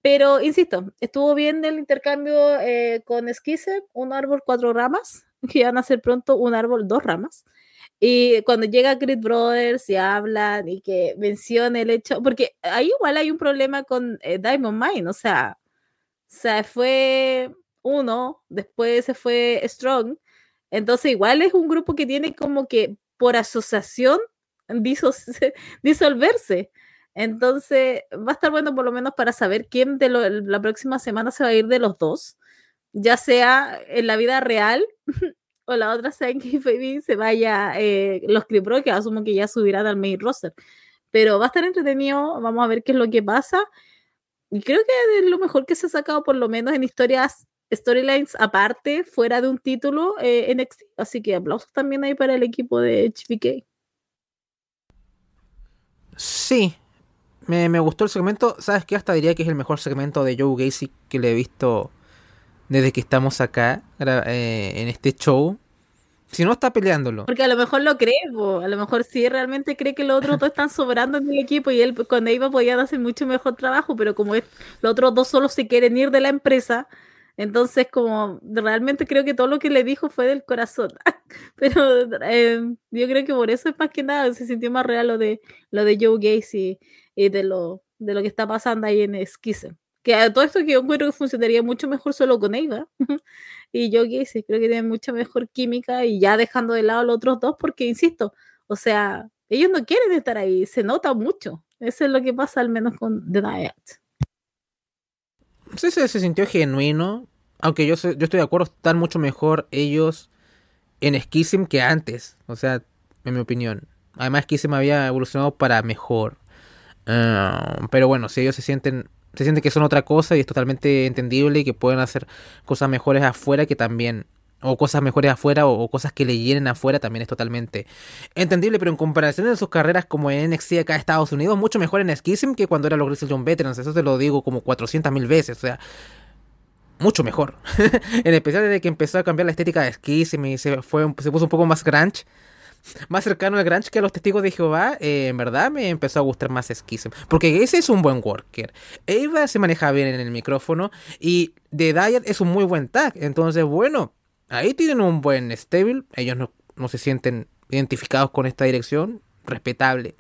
Pero, insisto, estuvo bien el intercambio eh, con Esquisse, un árbol cuatro ramas, que van a ser pronto un árbol dos ramas. Y cuando llega Creed Brothers y hablan y que menciona el hecho, porque ahí igual hay un problema con eh, Diamond Mine, o sea, se fue uno, después se fue Strong, entonces igual es un grupo que tiene como que por asociación disolverse. Entonces va a estar bueno por lo menos para saber quién de la próxima semana se va a ir de los dos. ya sea en la vida real o la otra sea en que Baby se vaya eh, los Clip que asumo que ya subirán al main roster. Pero va a estar entretenido, vamos a ver qué es lo que pasa. Y creo que es lo mejor que se ha sacado, por lo menos en historias, storylines aparte, fuera de un título eh, en NXT. Así que aplausos también ahí para el equipo de HBK. Sí, me, me, gustó el segmento. ¿Sabes qué? Hasta diría que es el mejor segmento de Joe Gacy que le he visto desde que estamos acá eh, en este show. Si no está peleándolo. Porque a lo mejor lo cree, a lo mejor sí realmente cree que los otros dos están sobrando en el equipo y él con Eva podían hacer mucho mejor trabajo, pero como es, los otros dos solo se quieren ir de la empresa, entonces como realmente creo que todo lo que le dijo fue del corazón. pero em, yo creo que por eso es más que nada, se sintió más real lo de lo de Joe Gacy y de lo, de lo que está pasando ahí en Schism. Que a todo esto que yo encuentro que funcionaría mucho mejor solo con Eva. y yo que sí, creo que tienen mucha mejor química y ya dejando de lado los otros dos, porque insisto, o sea, ellos no quieren estar ahí, se nota mucho. Eso es lo que pasa al menos con The Diet. Sí, se, se sintió genuino. Aunque yo, yo estoy de acuerdo, están mucho mejor ellos en Schism que antes. O sea, en mi opinión. Además, Schism había evolucionado para mejor. Ah, pero bueno, si ellos se sienten se siente que son otra cosa y es totalmente entendible y que pueden hacer cosas mejores afuera que también o cosas mejores afuera o, cosas que le llenen afuera también es totalmente entendible, pero en comparación de sus carreras como en NXT acá en Estados Unidos, mucho mejor en Schism que cuando era los Grizzly John Veterans, eso te lo digo como 400 mil veces, o sea, mucho mejor. en especial desde que empezó a cambiar la estética de Schism y se, fue, se puso un poco más grunge más cercano al Grunge que a los testigos de Jehová, eh, en verdad me empezó a gustar más Schism. Porque ese es un buen worker. Eva se maneja bien en el micrófono y The Diet es un muy buen tag. Entonces, bueno, ahí tienen un buen stable. Ellos no, se sienten identificados con esta dirección. Respetable.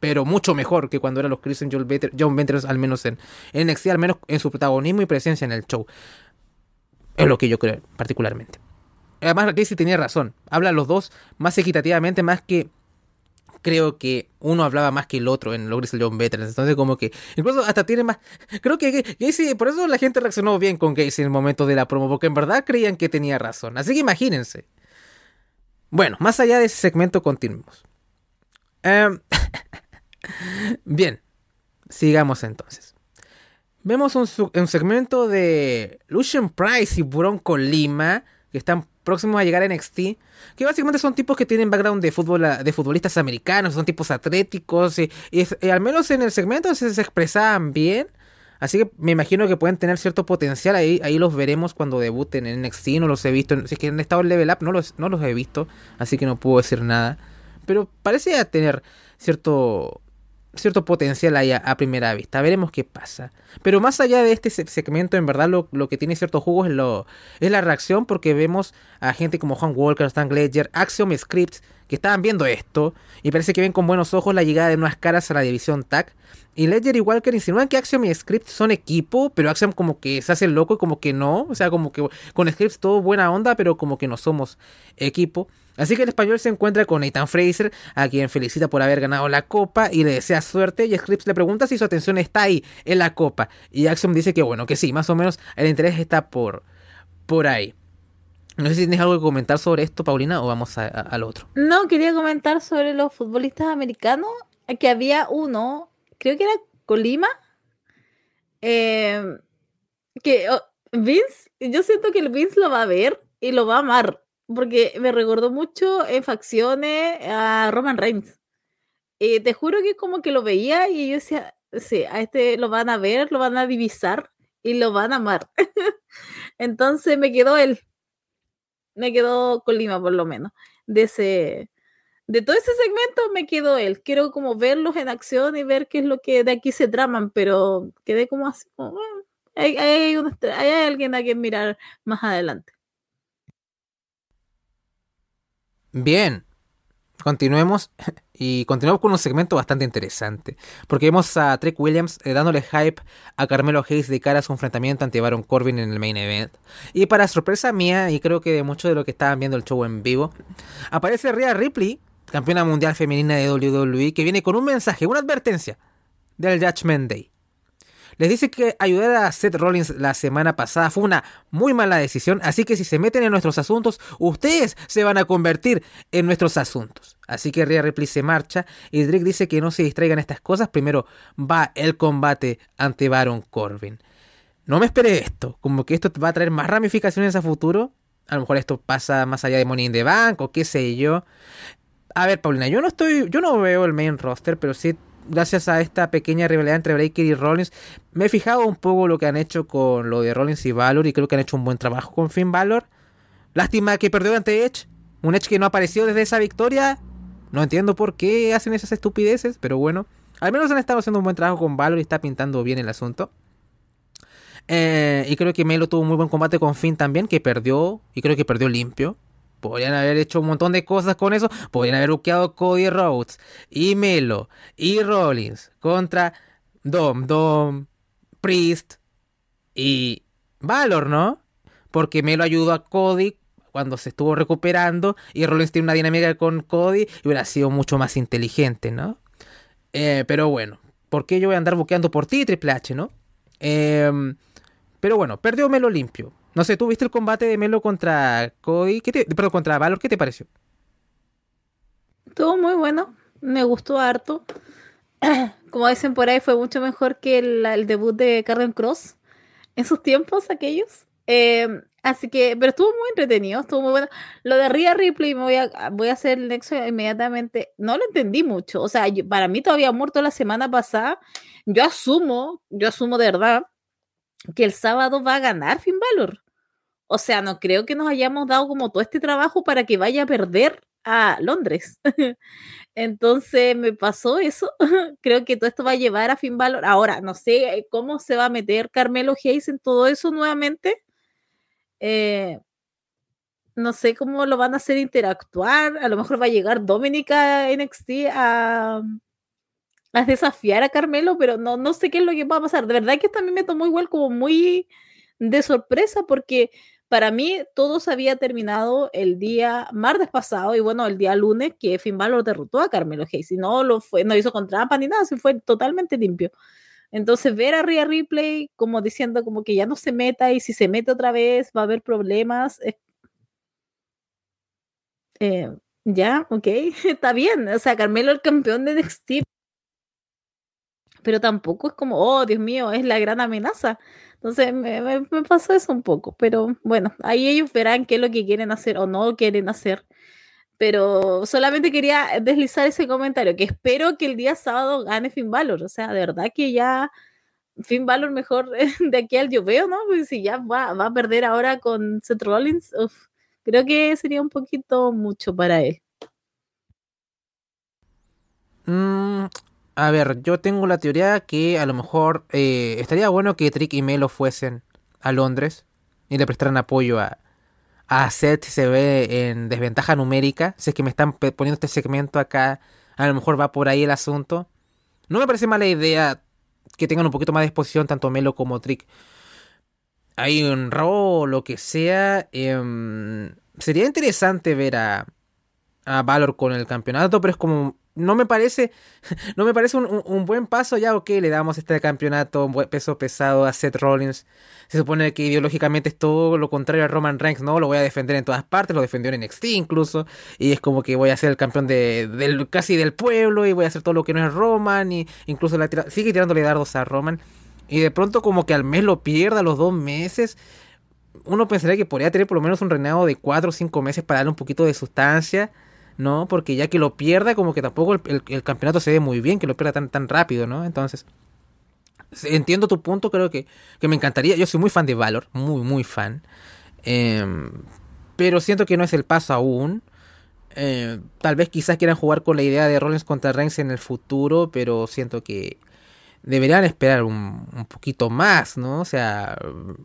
Pero mucho mejor que cuando eran los Chris John, John Veterans, al menos en, en NXT, al menos en su protagonismo y presencia en el show. Es lo que yo creo, particularmente. Además, Casey tenía razón. Habla los dos más equitativamente, más que creo que uno hablaba más que el otro en Grizzly John Veterans. Entonces, como que incluso hasta tiene más. Creo que Gacy, por eso la gente reaccionó bien con Gacy en el momento de la promo, porque en verdad creían que tenía razón. Así que imagínense. Bueno, más allá de ese segmento, continuemos. Em, bien, sigamos entonces. Vemos un, un segmento de Lucian Price y Bronco Lima que están próximos a llegar a NXT, que básicamente son tipos que tienen background de fútbol de futbolistas americanos, son tipos atléticos y, al menos en el segmento se, expresaban bien. Así que me imagino que pueden tener cierto potencial. Ahí, ahí los veremos cuando debuten en NXT. No los he visto. Si es que han estado en Level Up, no los, no los he visto. Así que no puedo decir nada. Pero parece tener cierto cierto potencial ahí a, primera vista. Veremos qué pasa. Pero más allá de este segmento, en verdad lo, que tiene cierto jugo es, lo, es la reacción porque vemos a gente como Juan Walker, Stan Ledger, Axiom Scripts que estaban viendo esto y parece que ven con buenos ojos la llegada de nuevas caras a la división TAC. Y Ledger y Walker insinúan que Axiom y Scripts son equipo, pero Axiom como que se hace loco y como que no. O sea, como que con Scripts todo buena onda, pero como que no somos equipo. Así que el español se encuentra con Nathan Fraser, a quien felicita por haber ganado la copa y le desea suerte. Y Scripps le pregunta si su atención está ahí, en la copa. Y Axiom dice que bueno, que sí, más o menos el interés está por, por ahí. No sé si tienes algo que comentar sobre esto, Paulina, o vamos al otro. No, quería comentar sobre los futbolistas americanos, que había uno, creo que era Colima, eh, que oh, Vince, yo siento que el Vince lo va a ver y lo va a amar porque me recordó mucho en facciones a Roman Reigns. Y te juro que como que lo veía y yo decía, sí, a este lo van a ver, lo van a divisar y lo van a amar. Entonces me quedó él. Me quedó Colima por lo menos. De ese de todo ese segmento me quedó él. Quiero como verlos en acción y ver qué es lo que de aquí se traman, pero quedé como así, ah, hay, alguien a quien mirar más adelante. Bien, continuemos y continuamos con un segmento bastante interesante, porque vemos a Trek Williams eh, dándole hype a Carmelo Hayes de cara a su enfrentamiento ante Baron Corbin en el main event. Y para sorpresa mía, y creo que de muchos de los que estaban viendo el show en vivo, aparece Rhea Ripley, campeona mundial femenina de WWE, que viene con un mensaje, una advertencia del Judgment Day. Les dice que ayudar a Seth Rollins la semana pasada fue una muy mala decisión, así que si se meten en nuestros asuntos, ustedes se van a convertir en nuestros asuntos. Así que Rhea Ripley se marcha y Drake dice que no se distraigan estas cosas, primero va el combate ante Baron Corbin. No me esperé esto, como que esto va a traer más ramificaciones a futuro. A lo mejor esto pasa más allá de Money in the Bank o qué sé yo. A ver, Paulina, yo no estoy, yo no veo el main roster, pero sí gracias a esta pequeña rivalidad entre Breaker y Rollins, me he fijado un poco lo que han hecho con lo de Rollins y Valor y creo que han hecho un buen trabajo con Finn Valor. Lástima que perdió ante Edge, un Edge que no apareció desde esa victoria. No entiendo por qué hacen esas estupideces, pero bueno, al menos han estado haciendo un buen trabajo con Valor y está pintando bien el asunto. Eh, y creo que Melo tuvo un muy buen combate con Finn también, que perdió, y creo que perdió limpio. Podrían haber hecho un montón de cosas con eso. Podrían haber buqueado Cody Rhodes y Melo y Rollins contra Dom, Dom, Priest y Valor, ¿no? Porque Melo ayudó a Cody cuando se estuvo recuperando y Rollins tiene una dinámica con Cody y hubiera sido mucho más inteligente, ¿no? Eh, pero bueno, ¿por qué yo voy a andar buqueando por ti, Triple H, ¿no? Eh, pero bueno, perdió Melo limpio. No sé, ¿tú viste el combate de Melo contra Cody? ¿Qué perdón, contra Valor, ¿qué te pareció? Estuvo muy bueno, me gustó harto. Como dicen por ahí, fue mucho mejor que el, debut de Carden Cross en sus tiempos aquellos. Em, así que, pero estuvo muy entretenido, estuvo muy bueno. Lo de Rhea Ripley, me voy a, hacer el nexo inmediatamente. No lo entendí mucho. O sea, para mí todavía muerto la semana pasada. Yo asumo, yo asumo de verdad que el sábado va a ganar Finn Balor. O sea, no creo que nos hayamos dado como todo este trabajo para que vaya a perder a Londres. Entonces me pasó eso. creo que todo esto va a llevar a Finn Balor. Ahora, no sé eh, cómo se va a meter Carmelo Hayes en todo eso nuevamente. Eh, no sé cómo lo van a hacer interactuar. A lo mejor va a llegar Dominica NXT a, a desafiar a Carmelo, pero no, no sé qué es lo que va a pasar. De verdad que esto a mí me tomó igual como muy de sorpresa porque para mí todo se había terminado el día martes pasado y bueno, el día lunes que Finn Balor derrotó a Carmelo Hayes y no lo fue, no hizo con trampa ni nada, se fue totalmente limpio. Entonces ver a Rhea Ripley como diciendo como que ya no se meta y si se mete otra vez va a haber problemas. Eh, ya, ok, está bien. O sea, Carmelo el campeón de NXT. Pero tampoco es como, oh, Dios mío, es la gran amenaza. Entonces me, me, pasó eso un poco, pero bueno, ahí ellos verán qué es lo que quieren hacer o no quieren hacer. Pero solamente quería deslizar ese comentario, que espero que el día sábado gane Finn Balor. O sea, de verdad que ya Finn Balor mejor de aquí al yo veo, ¿no? Pues si ya va, va a perder ahora con Seth Rollins, creo que sería un poquito mucho para él. Mm, a ver, yo tengo la teoría que a lo mejor eh, estaría bueno que Trick y Melo fuesen a Londres y le prestaran apoyo a, a Seth si se ve en desventaja numérica. Si es que me están poniendo este segmento acá, a lo mejor va por ahí el asunto. No me parece mala idea que tengan un poquito más de exposición tanto Melo como Trick. Hay un Raw o lo que sea. Em, sería interesante ver a, a Valor con el campeonato, pero es como no me parece, no me parece un, buen paso ya, ok, le damos este campeonato peso pesado a Seth Rollins. Se supone que ideológicamente es todo lo contrario a Roman Reigns, no, lo voy a defender en todas partes, lo defendió en NXT incluso, y es como que voy a ser el campeón de, del, casi del pueblo y voy a hacer todo lo que no es Roman, y incluso la sigue tirándole dardos a Roman, y de pronto como que al mes lo pierda, los dos meses, uno pensaría que podría tener por lo menos un reinado de cuatro o cinco meses para darle un poquito de sustancia ¿no? Porque ya que lo pierda, como que tampoco el, campeonato se ve muy bien, que lo pierda tan, tan rápido, ¿no? Entonces, entiendo tu punto, creo que, que me encantaría. Yo soy muy fan de Valor, muy, muy fan. Em, pero siento que no es el paso aún. Eh, tal vez quizás quieran jugar con la idea de Rollins contra Reigns en el futuro, pero siento que deberían esperar un, poquito más, ¿no? O sea,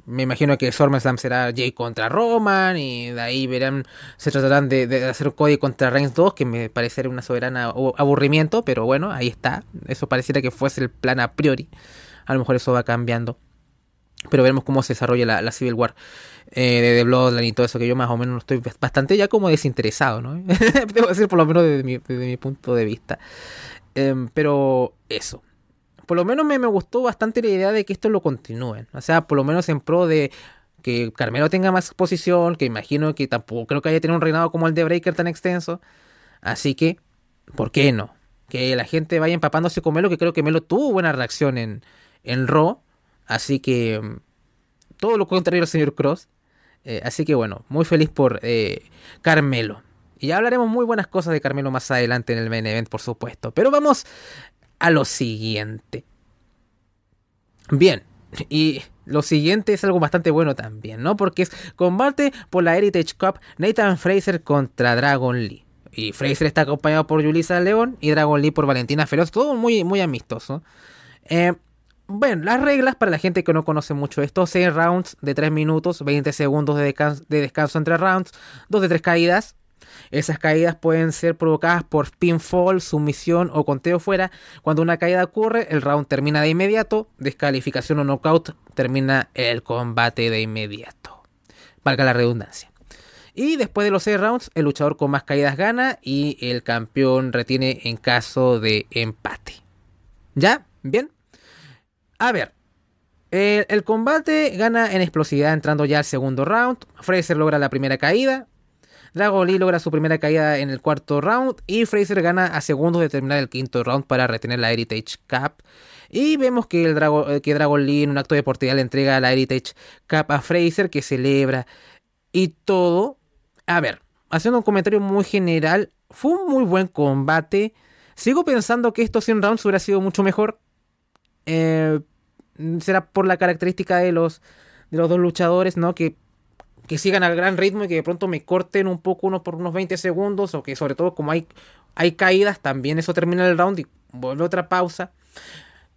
me imagino que SummerSlam será Jay contra Roman y de ahí verán, se tratarán de, de hacer Cody contra Reigns 2, que me parecería una soberana aburrimiento, pero bueno, ahí está. Eso pareciera que fuese el plan a priori. A lo mejor eso va cambiando. Pero veremos cómo se desarrolla la, Civil War eh, de The Bloodline y todo eso, que yo más o menos estoy bastante ya como desinteresado, ¿no? Debo decir, por lo menos desde mi, mi punto de vista. Em, pero eso por lo menos me, gustó bastante la idea de que esto lo continúen. O sea, por lo menos en pro de que Carmelo tenga más exposición, que imagino que tampoco creo que haya tenido un reinado como el de Breaker tan extenso. Así que, ¿por qué no? Que la gente vaya empapándose con Melo, que creo que Melo tuvo buena reacción en, en Raw. Así que, mm, todo lo contrario al señor Cross. Eh, así que bueno, muy feliz por eh, Carmelo. Y ya hablaremos muy buenas cosas de Carmelo más adelante en el main event, por supuesto. Pero vamos a lo siguiente. Bien, y lo siguiente es algo bastante bueno también, ¿no? Porque es combate por la Heritage Cup Nathan Fraser contra Dragon Lee. Y Fraser está acompañado por Julissa León y Dragon Lee por Valentina Feroz. Todo muy, muy amistoso. Eh, bueno, las reglas para la gente que no conoce mucho esto: 6 rounds de 3 minutos, 20 segundos de, de descanso entre rounds, 2 de 3 caídas, esas caídas pueden ser provocadas por pinfall, sumisión o conteo fuera. Cuando una caída ocurre, el round termina de inmediato. Descalificación o knockout termina el combate de inmediato. Valga la redundancia. Y después de los 6 rounds, el luchador con más caídas gana y el campeón retiene en caso de empate. ¿Ya? ¿Bien? A ver. El, el combate gana en explosividad entrando ya al segundo round. Fraser logra la primera caída. Dragon Lee logra su primera caída en el cuarto round y Fraser gana a segundos de terminar el quinto round para retener la Heritage Cup. Y vemos que, el Dragon, eh, que Dragon Lee en un acto deportivo le entrega la Heritage Cup a Fraser que celebra y todo. A ver, haciendo un comentario muy general, fue un muy buen combate. Sigo pensando que estos 100 rounds hubiera sido mucho mejor. Eh, será por la característica de los, de los dos luchadores, ¿no? Que que sigan al gran ritmo y que de pronto me corten un poco uno por unos 20 segundos o que sobre todo como hay, hay caídas también eso termina el round y vuelve otra pausa.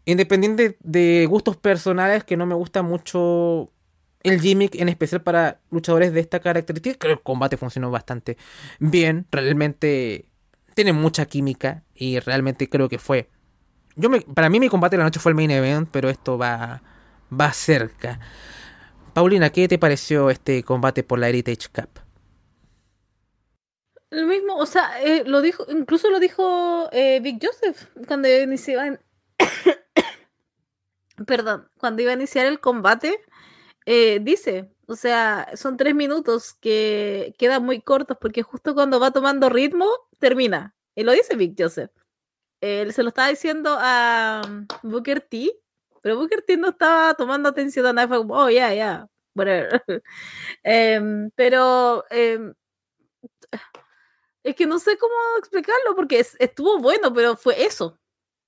Independiente de gustos personales que no me gusta mucho el gimmick en especial para luchadores de esta característica, creo que el combate funcionó bastante bien, realmente tiene mucha química y realmente creo que fue yo para mí mi combate la noche fue el main event, pero esto va va cerca. Paulina, ¿qué te pareció este combate por la Heritage Cup? Lo mismo, o sea, eh, lo dijo, incluso lo dijo eh, Big Joseph cuando iniciaban. Perdón, cuando iba a iniciar el combate, eh, dice, o sea, son tres minutos que quedan muy cortos porque justo cuando va tomando ritmo, termina. Y lo dice Big Joseph. Él se lo estaba diciendo a um, Booker T pero Booker T no estaba tomando atención a nada, fue como, oh, ya, ya, em, pero em, es que no sé cómo explicarlo, porque estuvo bueno, pero fue eso.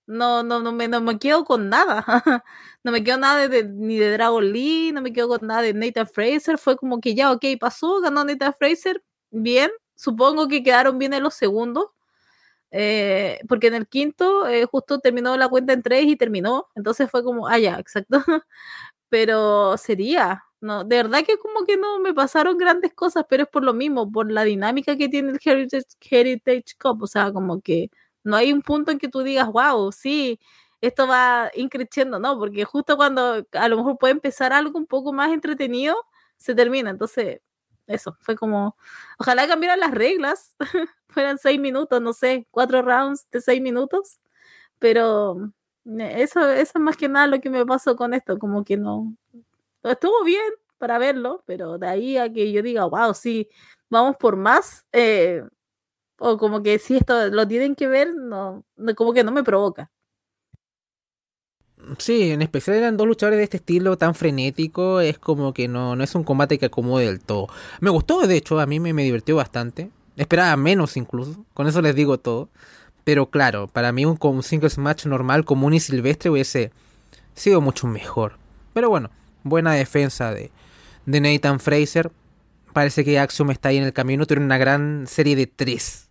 No, no, no me, no me quedo con nada. no me quedo nada de, ni de Dragon Lee, no me quedo con nada de Nathan Fraser. Fue como que ya, ok, pasó, ganó Nathan Fraser, bien. Supongo que quedaron bien en los segundos. Eh, porque en el quinto eh, justo terminó la cuenta en tres y terminó, entonces fue como, ah, ya, exacto, pero sería, no, de verdad que como que no me pasaron grandes cosas, pero es por lo mismo, por la dinámica que tiene el Heritage, Heritage Cup, o sea, como que no hay un punto en que tú digas, wow, sí, esto va increciendo, no, porque justo cuando a lo mejor puede empezar algo un poco más entretenido, se termina, entonces eso, fue como, ojalá cambiaran las reglas, fueran seis minutos, no sé, cuatro rounds de seis minutos, pero eh, eso, eso es más que nada lo que me pasó con esto, como que no, estuvo bien para verlo, pero de ahí a que yo diga, wow, sí, vamos por más, eh, o como que si esto lo tienen que ver, no, como que no me provoca. Sí, en especial eran dos luchadores de este estilo tan frenético, es como que no, no es un combate que acomode del todo. Me gustó, de hecho, a mí me, me divirtió bastante. Esperaba menos incluso, con eso les digo todo. Pero claro, para mí un, un singles match normal, común y silvestre hubiese sido mucho mejor. Pero bueno, buena defensa de, de Nathan Fraser. Parece que Axiom está ahí en el camino. Tiene una gran serie de tres.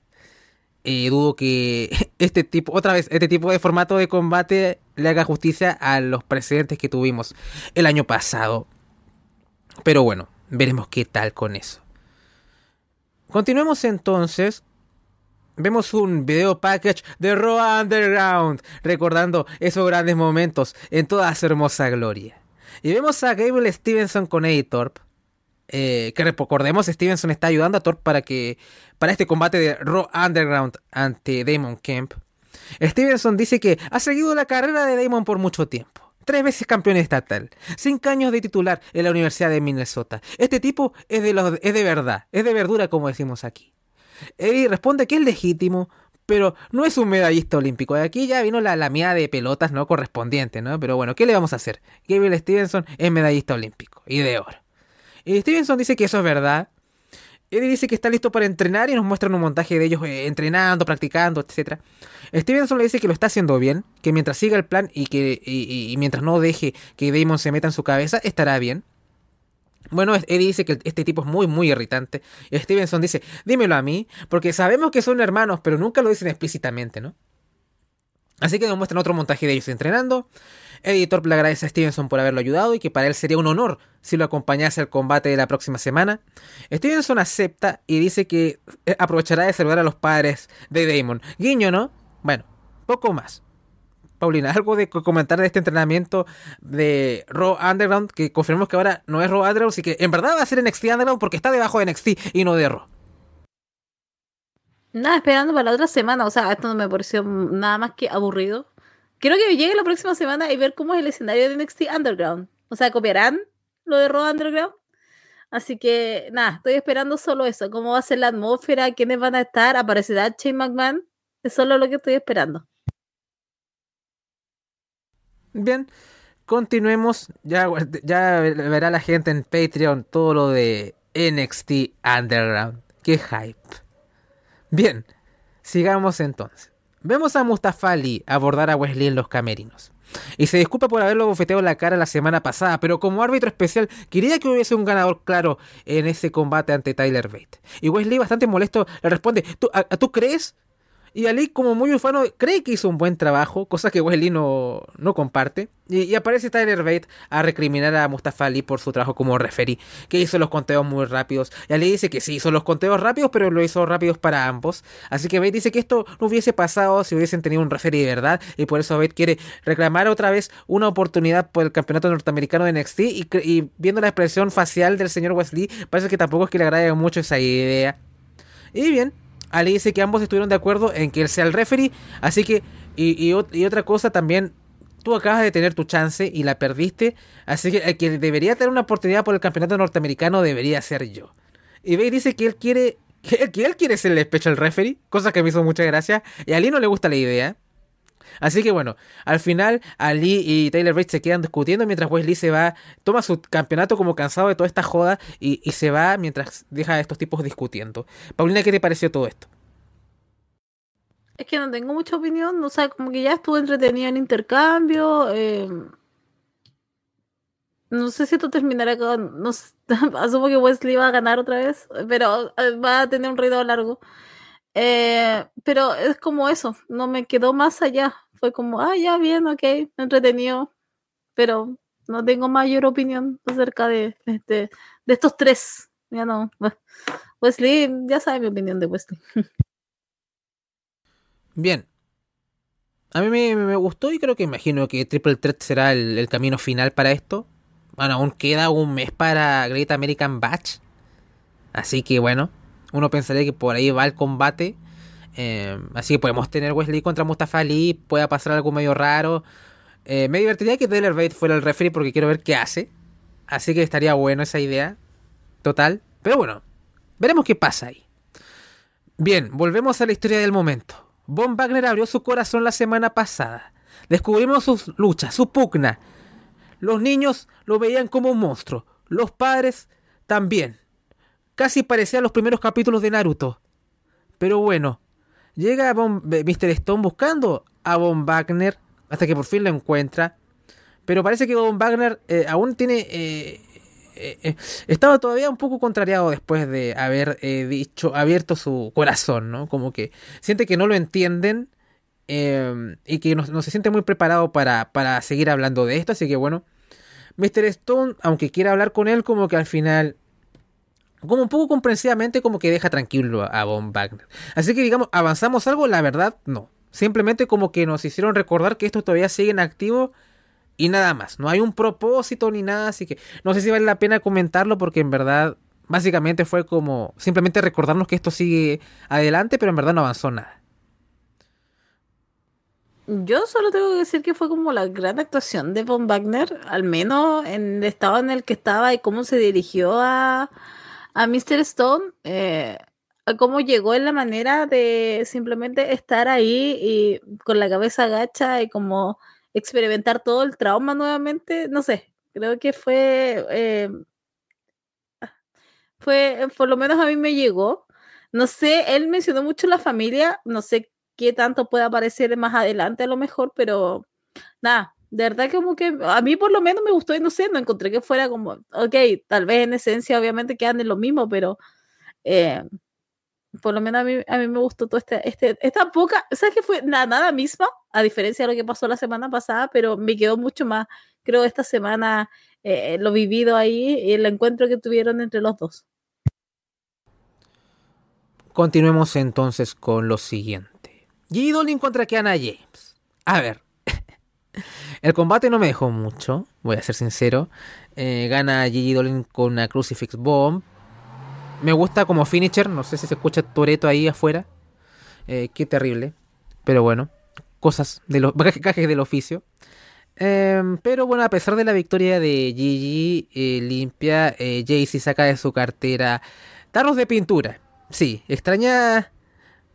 Eh, dudo que este tipo, otra vez, este tipo de formato de combate le haga justicia a los precedentes que tuvimos el año pasado. Pero bueno, veremos qué tal con eso. Continuemos entonces. Vemos un video package de Raw Underground, recordando esos grandes momentos en toda su hermosa gloria. Y vemos a Gable Stevenson con Eddie Thorpe. Eh, que recordemos, Stevenson está ayudando a Thorpe para que para este combate de Raw Underground ante Damon Kemp. Stevenson dice que ha seguido la carrera de Damon por mucho tiempo. Tres veces campeón estatal, cinco años de titular en la Universidad de Minnesota. Este tipo es de, los, es de verdad, es de verdura como decimos aquí. Eddie responde que es legítimo, pero no es un medallista olímpico. De aquí ya vino la, la mía de pelotas no correspondiente, ¿no? Pero bueno, ¿qué le vamos a hacer? Gabriel Stevenson es medallista olímpico y de oro. Y Stevenson dice que eso es verdad, Eddie dice que está listo para entrenar y nos muestran un montaje de ellos eh, entrenando, practicando, etc. Stevenson le dice que lo está haciendo bien, que mientras siga el plan y que y, mientras no deje que Damon se meta en su cabeza, estará bien. Bueno, Eddie dice que este tipo es muy, muy irritante. Stevenson dice, dímelo a mí, porque sabemos que son hermanos, pero nunca lo dicen explícitamente, ¿no? Así que nos muestran otro montaje de ellos entrenando. Editor le agradece a Stevenson por haberlo ayudado y que para él sería un honor si lo acompañase al combate de la próxima semana. Stevenson acepta y dice que eh, aprovechará de saludar a los padres de Damon. Guiño, ¿no? Bueno, poco más. Paulina, algo de comentar de este entrenamiento de Raw Underground, que confirmamos que ahora no es Raw Underground, así que en verdad va a ser NXT Underground porque está debajo de NXT y no de Raw. Nada, esperando para la otra semana, o sea, esto no me pareció nada más que aburrido. Quiero que llegue la próxima semana y ver cómo es el escenario de NXT Underground. O sea, copiarán lo de Raw Underground. Así que nada, estoy esperando solo eso. ¿Cómo va a ser la atmósfera? ¿Quiénes van a estar? ¿Aparecerá Shane McMahon? Es solo lo que estoy esperando. Bien, continuemos. Ya, ya verá la gente en Patreon todo lo de NXT Underground. Qué hype. Bien, sigamos entonces. Vemos a Mustafa Ali abordar a Wesley en los camerinos. Y se disculpa por haberlo bofeteado la cara la semana pasada, pero como árbitro especial quería que hubiese un ganador claro en ese combate ante Tyler Bate. Y Wesley, bastante molesto, le responde: ¿Tú, ¿tú crees y Ali, como muy ufano, cree que hizo un buen trabajo, cosa que Wesley no, no comparte. Y, aparece Tyler Bate a recriminar a Mustafa Ali por su trabajo como referee, que hizo los conteos muy rápidos. Y Ali dice que sí hizo los conteos rápidos, pero lo hizo rápidos para ambos. Así que Bate dice que esto no hubiese pasado si hubiesen tenido un referee de verdad. Y por eso Bate quiere reclamar otra vez una oportunidad por el campeonato norteamericano de NXT. Y, y viendo la expresión facial del señor Wesley, parece que tampoco es que le agrade mucho esa idea. Y bien, Ali dice que ambos estuvieron de acuerdo en que él sea el referee. Así que, y, otra cosa también, tú acabas de tener tu chance y la perdiste. Así que el que debería tener una oportunidad por el campeonato norteamericano debería ser yo. Y Bay dice que él quiere, que, que él quiere ser el special referee, cosa que me hizo mucha gracia. Y a Ali no le gusta la idea. Así que bueno, al final Ali y Taylor Bate se quedan discutiendo mientras Wesley se va, toma su campeonato como cansado de toda esta joda y, se va mientras deja a estos tipos discutiendo. Paulina, ¿qué te pareció todo esto? Es que no tengo mucha opinión, o sea, como que ya estuve entretenido en intercambio. Eh, no sé si esto terminará con. No asumo que Wesley va a ganar otra vez, pero eh, va a tener un ruido largo. Eh, pero es como eso, no me quedó más allá fue como, ah, ya, bien, ok, entretenido, pero no tengo mayor opinión acerca de, de, de estos tres. Ya no. Wesley, ya sabe mi opinión de Wesley. Bien. A mí me, gustó y creo que imagino que Triple Threat será el, camino final para esto. Bueno, aún queda un mes para Great American Batch. Así que bueno, uno pensaría que por ahí va el combate. Em, así que podemos tener Wesley contra Mustafa Ali, pueda pasar algo medio raro. Eh, me divertiría que Taylor Bate fuera el referee porque quiero ver qué hace. Así que estaría bueno esa idea. Total. Pero bueno, veremos qué pasa ahí. Bien, volvemos a la historia del momento. Von Wagner abrió su corazón la semana pasada. Descubrimos sus luchas, su pugna. Los niños lo veían como un monstruo. Los padres también. Casi parecían los primeros capítulos de Naruto. Pero bueno, Llega Mr. Stone buscando a Von Wagner hasta que por fin lo encuentra. Pero parece que Von Wagner eh, aún tiene... Eh, eh, estaba todavía un poco contrariado después de haber dicho, abierto su corazón, ¿no? Como que siente que no lo entienden y que no, se siente muy preparado para, para seguir hablando de esto. Así que bueno, Mr. Stone, aunque quiera hablar con él, como que al final como un poco comprensivamente como que deja tranquilo a Von Wagner. Así que digamos, ¿avanzamos algo? La verdad, no. Simplemente como que nos hicieron recordar que estos todavía siguen activos y nada más. No hay un propósito ni nada, así que no sé si vale la pena comentarlo porque en verdad básicamente fue como simplemente recordarnos que esto sigue adelante, pero en verdad no avanzó nada. Yo solo tengo que decir que fue como la gran actuación de Von Wagner, al menos en el estado en el que estaba y cómo se dirigió a, a Mr. Stone, eh, cómo llegó en la manera de simplemente estar ahí y con la cabeza agacha y como experimentar todo el trauma nuevamente, no sé, creo que fue, eh, fue, por lo menos a mí me llegó. No sé, él mencionó mucho la familia, no sé qué tanto puede aparecer más adelante a lo mejor, pero nada, de verdad como que a mí por lo menos me gustó y no sé, no encontré que fuera como, ok, tal vez en esencia obviamente quedan en lo mismo, pero eh, por lo menos a mí, a mí me gustó todo este, este, esta poca, ¿sabes que fue la nada misma? A diferencia de lo que pasó la semana pasada, pero me quedó mucho más, creo, esta semana eh, lo vivido ahí y el encuentro que tuvieron entre los dos. Continuemos entonces con lo siguiente. G. Contra Kiana James. A ver. El combate no me dejó mucho, voy a ser sincero. Eh, gana Gigi Dolin con una Crucifix Bomb. Me gusta como finisher, no sé si se escucha Toreto ahí afuera. Eh, qué terrible. Pero bueno, cosas de los cajes del oficio. Em, pero bueno, a pesar de la victoria de Gigi eh, limpia, Jaycee saca de su cartera tarros de pintura. Sí, extraña,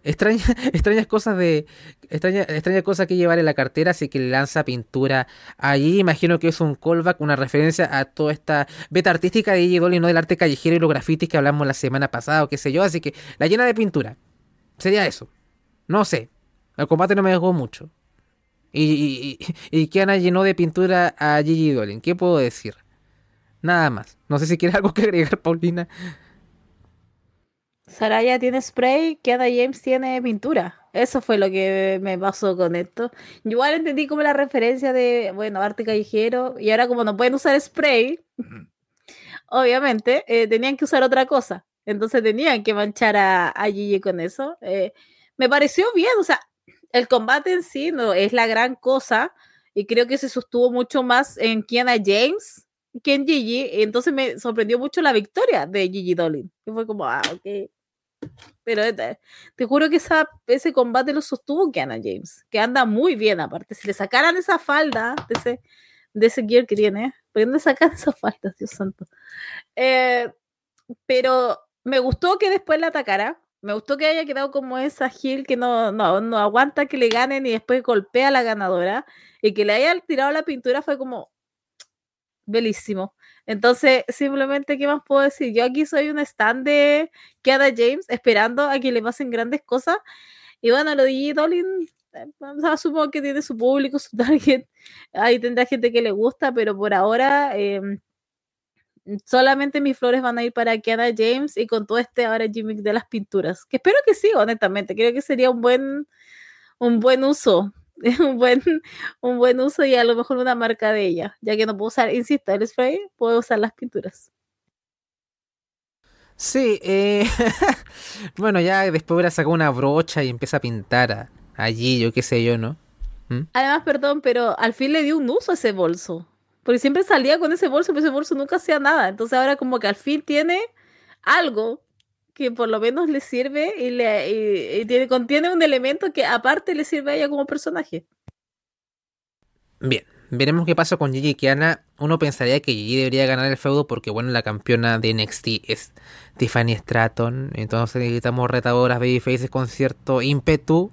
extraña, extrañas cosas de, extraña, extraña cosas que llevar en la cartera, así que lanza pintura allí. Imagino que es un callback, una referencia a toda esta beta artística de Gigi Dolly, no del arte callejero y los grafitis que hablamos la semana pasada o qué sé yo. Así que la llena de pintura. Sería eso. No sé. El combate no me dejó mucho. Y, y, y Kiana llenó de pintura a Gigi Dolin. ¿Qué puedo decir? Nada más. No sé si quieres algo que agregar, Paulina. Saraya tiene spray, Kiana James tiene pintura. Eso fue lo que me pasó con esto. Yo igual entendí como la referencia de, bueno, arte callejero. Y ahora como no pueden usar spray, obviamente, eh, tenían que usar otra cosa. Entonces tenían que manchar a, a Gigi con eso. Eh, me pareció bien, o sea, el combate en sí no es la gran cosa y creo que se sostuvo mucho más en Kiana James que en Gigi. Entonces me sorprendió mucho la victoria de Gigi Dolin. Y fue como, ah, ok. Pero te, te juro que esa, ese combate lo sostuvo Kiana James, que anda muy bien aparte. Si le sacaran esa falda de ese, de ese gear que tiene, ¿por dónde sacan esa falda, Dios santo? Eh, pero me gustó que después la atacara. Me gustó que haya quedado como esa Gil que no, no, no aguanta que le ganen y después golpea a la ganadora. Y que le haya tirado la pintura fue como belísimo. Entonces, simplemente, ¿qué más puedo decir? Yo aquí soy un stand de Kiana James esperando a que le pasen grandes cosas. Y bueno, lo de Dolin, eh, o sea, supongo que tiene su público, su target. Ahí tendrá gente que le gusta, pero por ahora eh, solamente mis flores van a ir para Kiana James y con todo este ahora gimmick de las pinturas. Que espero que sí, honestamente. Creo que sería un buen, un buen uso. Un buen, un buen uso y a lo mejor una marca de ella. Ya que no puedo usar, insisto, el spray, puedo usar las pinturas. Sí, eh, bueno, ya después hubiera sacado una brocha y empieza a pintar a, allí, yo qué sé yo, ¿no? ¿Mm? Además, perdón, pero al fin le dio un uso a ese bolso. Porque siempre salía con ese bolso, pero ese bolso nunca hacía nada. Entonces ahora como que al fin tiene algo que por lo menos le sirve y, le, y, y tiene, contiene un elemento que aparte le sirve a ella como personaje. Bien, veremos qué pasa con Gigi Kiana. Uno pensaría que Gigi debería ganar el feudo porque, bueno, la campeona de NXT es Tiffany Stratton. Entonces necesitamos retadoras babyfaces con cierto ímpetu.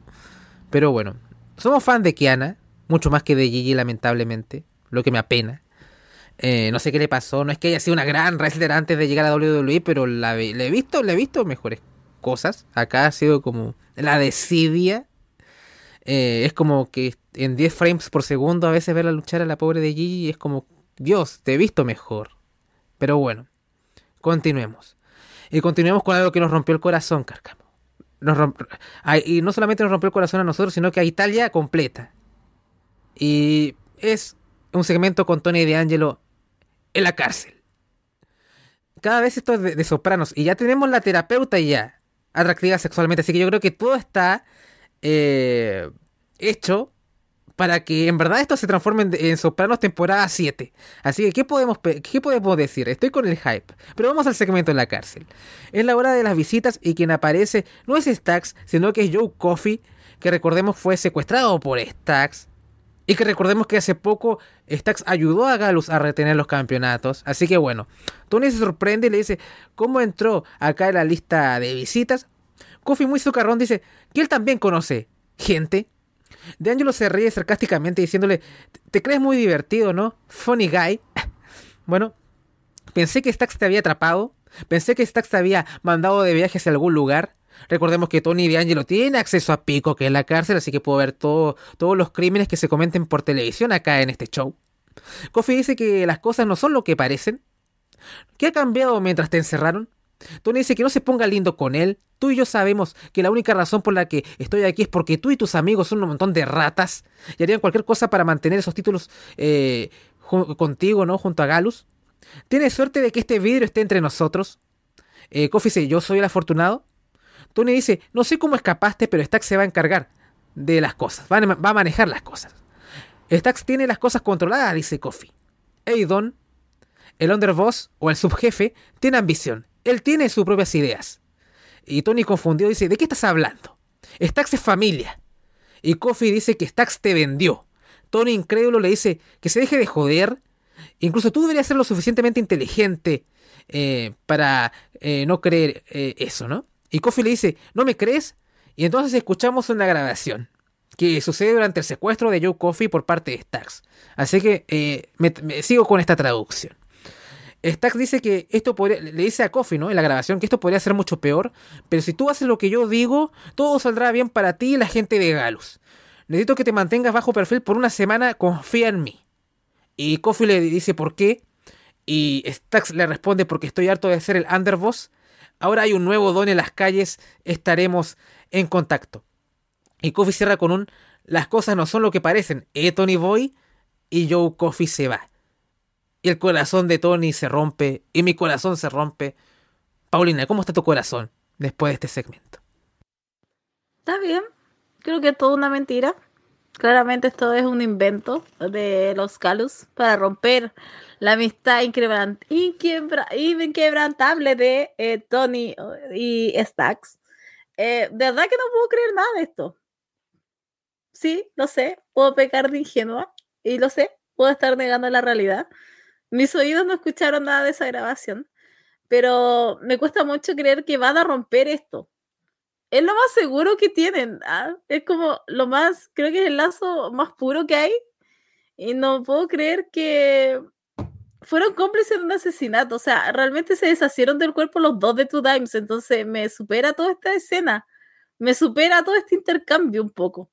Pero bueno, somos fan de Kiana, mucho más que de Gigi, lamentablemente. Lo que me apena. Eh, no sé qué le pasó. No es que haya sido una gran wrestler antes de llegar a WWE, pero la, le he visto, le he visto mejores cosas. Acá ha sido como la desidia. Eh, es como que en 10 frames por segundo a veces ver la luchar a la pobre de Gigi es como, Dios, te he visto mejor. Pero bueno, continuemos. Y continuemos con algo que nos rompió el corazón, Carcamo. Nos romp... y no solamente nos rompió el corazón a nosotros, sino que a Italia completa. Y es un segmento con Tony D'Angelo en la cárcel. Cada vez esto es de, sopranos. Y ya tenemos la terapeuta ya atractiva sexualmente. Así que yo creo que todo está eh, hecho para que en verdad esto se transforme en, en, Sopranos temporada 7. Así que, ¿qué podemos, ¿qué podemos decir? Estoy con el hype. Pero vamos al segmento en la cárcel. Es la hora de las visitas y quien aparece no es Stax, sino que es Joe Coffey que recordemos fue secuestrado por Stax. Y que recordemos que hace poco Stax ayudó a Galus a retener los campeonatos. Así que bueno, Tony se sorprende y le dice, ¿cómo entró acá en la lista de visitas? Kofi muy socarrón dice que él también conoce gente. De Angelo se ríe sarcásticamente diciéndole, te crees muy divertido, ¿no? Funny guy. bueno, pensé que Stax te había atrapado. Pensé que Stax te había mandado de viaje hacia algún lugar. Recordemos que Tony D'Angelo tiene acceso a Pico, que es la cárcel, así que puedo ver todo, todos los crímenes que se comenten por televisión acá en este show. Kofi dice que las cosas no son lo que parecen. ¿Qué ha cambiado mientras te encerraron? Tony dice que no se ponga lindo con él. Tú y yo sabemos que la única razón por la que estoy aquí es porque tú y tus amigos son un montón de ratas y harían cualquier cosa para mantener esos títulos eh, contigo, ¿no? Junto a Galus. ¿Tienes suerte de que este vidrio esté entre nosotros? Eh, Kofi dice, yo soy el afortunado. Tony dice, no sé cómo escapaste, pero Stax se va a encargar de las cosas, va a, manejar las cosas. Stax tiene las cosas controladas, dice Kofi. Aidon, el underboss o el subjefe, tiene ambición. Él tiene sus propias ideas. Y Tony confundido dice, ¿de qué estás hablando? Stax es familia. Y Kofi dice que Stax te vendió. Tony incrédulo le dice que se deje de joder. Incluso tú deberías ser lo suficientemente inteligente eh, para eh, no creer eh, eso, ¿no? Y Kofi le dice, ¿no me crees? Y entonces escuchamos una grabación que sucede durante el secuestro de Joe Coffey por parte de Stax. Así que eh, me, sigo con esta traducción. Stax dice que esto podría, le dice a Coffee, ¿no? En la grabación que esto podría ser mucho peor, pero si tú haces lo que yo digo, todo saldrá bien para ti y la gente de Galus. Necesito que te mantengas bajo perfil por una semana, confía en mí. Y Coffee le dice por qué. Y Stax le responde porque estoy harto de ser el underboss Ahora hay un nuevo don en las calles, estaremos en contacto. Y Kofi cierra con un las cosas no son lo que parecen. Eh, Tony Boy y Joe Coffee se va. Y el corazón de Tony se rompe y mi corazón se rompe. Paulina, ¿cómo está tu corazón después de este segmento? Está bien. Creo que es toda una mentira. Claramente esto es un invento de los Calus para romper la amistad inquebrantable de eh, Tony y Stax. Eh, de verdad que no puedo creer nada de esto. Sí, lo sé, puedo pecar de ingenua y lo sé, puedo estar negando la realidad. Mis oídos no escucharon nada de esa grabación, pero me cuesta mucho creer que van a romper esto es lo más seguro que tienen. ¿ah? Es como lo más, creo que es el lazo más puro que hay. Y no puedo creer que fueron cómplices de un asesinato. O sea, realmente se deshacieron del cuerpo los dos de Two Dimes. Entonces me supera toda esta escena. Me supera todo este intercambio un poco.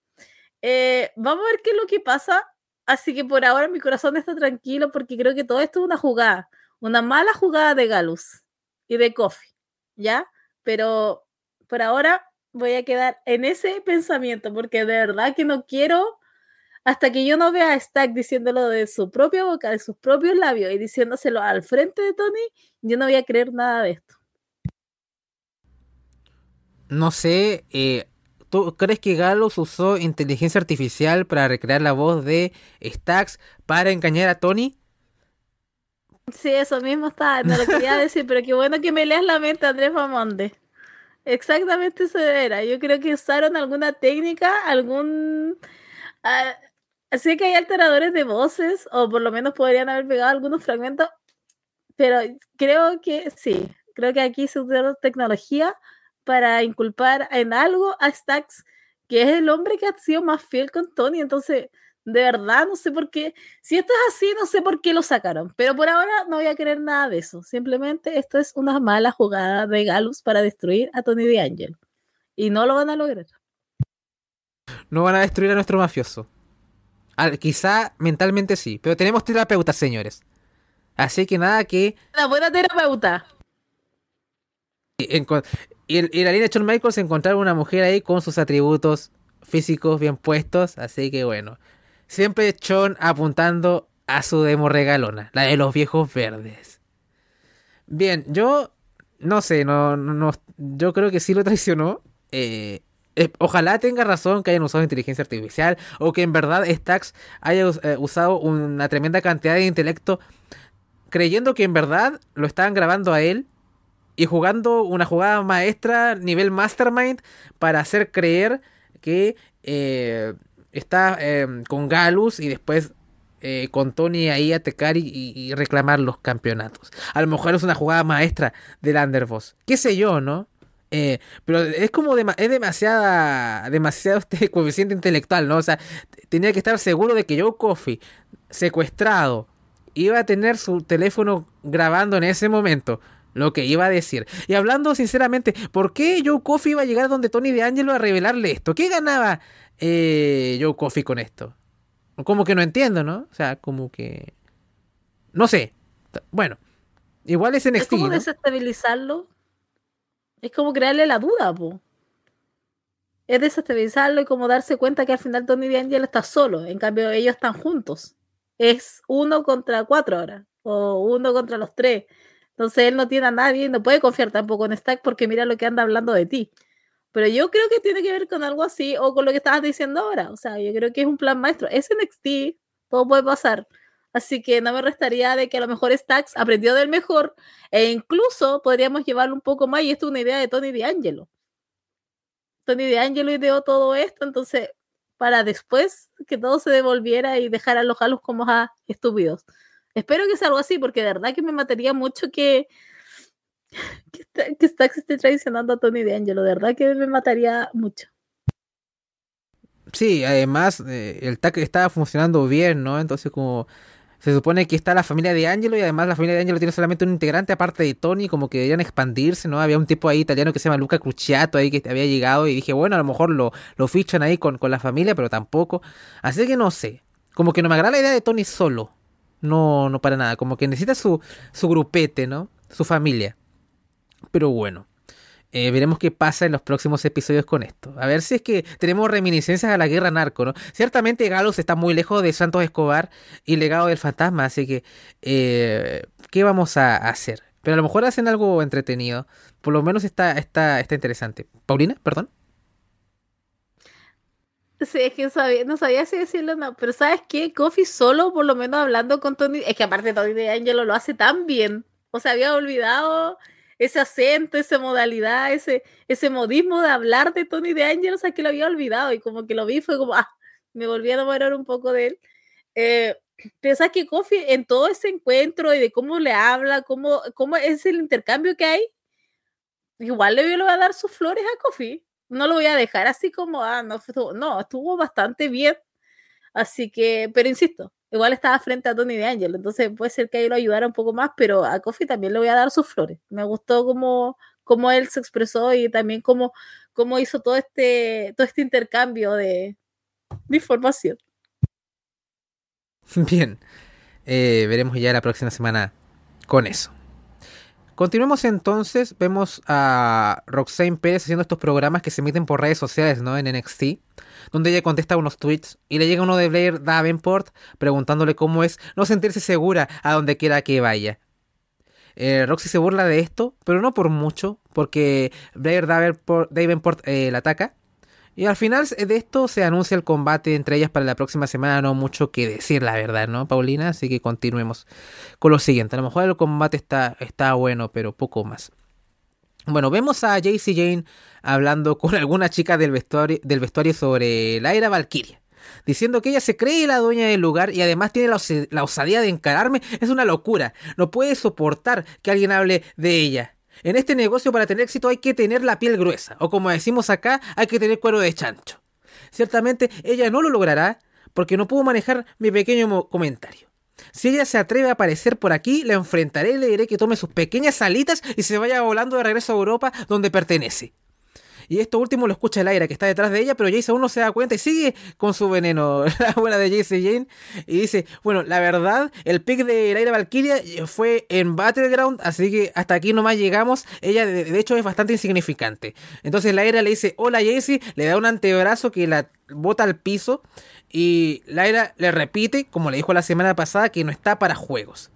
Eh, vamos a ver qué es lo que pasa. Así que por ahora mi corazón está tranquilo porque creo que todo esto es una jugada. Una mala jugada de Galus y de Coffee. ¿Ya? Pero por ahora voy a quedar en ese pensamiento porque de verdad que no quiero, hasta que yo no vea a Stack diciéndolo de su propia boca, de sus propios labios y diciéndoselo al frente de Tony, yo no voy a creer nada de esto. No sé, eh, ¿tú crees que Galos usó inteligencia artificial para recrear la voz de Stacks para engañar a Tony? Sí, eso mismo está, no lo quería decir, pero qué bueno que me leas la mente, Andrés Mamonde. Exactamente eso era. Yo creo que usaron alguna técnica, algún... Ah, sé que hay alteradores de voces, o por lo menos podrían haber pegado algunos fragmentos, pero creo que sí, creo que aquí se usó tecnología para inculpar en algo a Stax, que es el hombre que ha sido más fiel con Tony. Entonces, de verdad, no sé por qué. Si esto es así, no sé por qué lo sacaron. Pero por ahora no voy a querer nada de eso. Simplemente esto es una mala jugada de Galus para destruir a Tony D'Angelo. Y no lo van a lograr. No van a destruir a nuestro mafioso. Quizá mentalmente sí, pero tenemos terapeutas, señores. Así que nada que. La buena terapeuta. Y en, la línea de Shawn Michaels encontraron una mujer ahí con sus atributos físicos bien puestos. Así que bueno. Siempre Chon apuntando a su demo regalona, la de los viejos verdes. Bien, yo no sé, no, no, yo creo que sí lo traicionó. Eh, eh, ojalá tenga razón que hayan usado inteligencia artificial o que en verdad Stax haya eh, usado una tremenda cantidad de intelecto creyendo que en verdad lo estaban grabando a él y jugando una jugada maestra nivel mastermind para hacer creer que eh, está em, con Galus y después con Tony ahí a tecar y, reclamar los campeonatos. A lo mejor es una jugada maestra del Underboss. Qué sé yo, ¿no? Eh, pero es como es demasiada, demasiado este coeficiente intelectual, ¿no? O sea, tenía que estar seguro de que Joe Coffee, secuestrado, iba a tener su teléfono grabando en ese momento lo que iba a decir. Y hablando sinceramente, ¿por qué Joe Coffey iba a llegar donde Tony de Angelo a revelarle esto? ¿Qué ganaba eh, Joe Coffey con esto? Como que no entiendo, ¿no? O sea, como que... No sé. Bueno, igual es en Es como desestabilizarlo. Es como crearle la duda, po. Es desestabilizarlo y como darse cuenta que al final Tony de Angelo está solo. En cambio, ellos están juntos. Es uno contra cuatro ahora. O uno contra los tres. Entonces él no tiene a nadie y no puede confiar tampoco en Stack porque mira lo que anda hablando de ti. Pero yo creo que tiene que ver con algo así o con lo que estabas diciendo ahora. O sea, yo creo que es un plan maestro. Es NXT, todo puede pasar. Así que no me restaría de que a lo mejor Stacks aprendió del mejor e incluso podríamos llevarlo un poco más. Y esto es una idea de Tony D'Angelo. Tony D'Angelo ideó todo esto, entonces para después que todo se devolviera y dejar a los halos como a estúpidos. Espero que sea algo así, porque de verdad que me mataría mucho que, que, Stax esté traicionando a Tony D'Angelo. De verdad que me mataría mucho. Sí, además eh, el tag estaba funcionando bien, ¿no? Entonces como se supone que está la familia de Angelo y además la familia de Angelo tiene solamente un integrante aparte de Tony, como que deberían expandirse, ¿no? Había un tipo ahí italiano que se llama Luca Cruciato ahí que había llegado y dije, bueno, a lo mejor lo, lo fichan ahí con, con la familia, pero tampoco. Así que no sé, como que no me agrada la idea de Tony solo. No, no para nada. Como que necesita su, su grupete, ¿no? Su familia. Pero bueno. Eh, veremos qué pasa en los próximos episodios con esto. A ver si es que tenemos reminiscencias a la guerra narco, ¿no? Ciertamente Galos está muy lejos de Santos Escobar y legado del fantasma, así que eh, ¿qué vamos a hacer? Pero a lo mejor hacen algo entretenido. Por lo menos está, está, está interesante. Paulina, perdón. Sí, es que no sabía si decirlo o no, pero ¿sabes qué? Coffee solo, por lo menos hablando con Tony, es que aparte Tony de Angelo lo hace tan bien, o sea, había olvidado ese acento, esa modalidad, ese, ese modismo de hablar de Tony de Angelo, o sea, que lo había olvidado y como que lo vi fue como, ah, me volví a enamorar un poco de él. Eh, pero ¿sabes que Coffee en todo ese encuentro y de cómo le habla, cómo, cómo es el intercambio que hay, igual le voy a dar sus flores a Coffee no lo voy a dejar así como, ah, no, no, estuvo bastante bien. Así que, pero insisto, igual estaba frente a Tony de Angel, entonces puede ser que ahí lo ayudara un poco más, pero a Kofi también le voy a dar sus flores. Me gustó cómo, cómo él se expresó y también cómo, cómo hizo todo este, todo este intercambio de, información. Bien, eh, veremos ya la próxima semana con eso. Continuemos entonces, vemos a Roxane Pérez haciendo estos programas que se emiten por redes sociales, ¿no? En NXT, donde ella contesta unos tweets y le llega uno de Blair Davenport preguntándole cómo es no sentirse segura a donde quiera que vaya. Eh, Roxy se burla de esto, pero no por mucho, porque Blair Davenport, eh, la ataca y al final de esto se anuncia el combate entre ellas para la próxima semana. No mucho que decir, la verdad, ¿no, Paulina? Así que continuemos con lo siguiente. A lo mejor el combate está, está bueno, pero poco más. Bueno, vemos a JC Jane hablando con alguna chica del vestuario, del vestuario sobre la era Valkyria. Diciendo que ella se cree la dueña del lugar y además tiene la, la osadía de encararme. Es una locura. No puede soportar que alguien hable de ella. En este negocio para tener éxito hay que tener la piel gruesa, o como decimos acá, hay que tener cuero de chancho. Ciertamente ella no lo logrará porque no pudo manejar mi pequeño comentario. Si ella se atreve a aparecer por aquí, la enfrentaré y le diré que tome sus pequeñas alitas y se vaya volando de regreso a Europa donde pertenece. Y esto último lo escucha el aire que está detrás de ella, pero aún no se da cuenta y sigue con su veneno, la buena de Jace Jane. Y dice, bueno, la verdad, el pick de Laira Valkyria fue en Battleground, así que hasta aquí nomás llegamos. Ella de, hecho es bastante insignificante. Entonces Laira le dice, hola Jace, le da un antebrazo que la bota al piso. Y Laira le repite, como le dijo la semana pasada, que no está para juegos.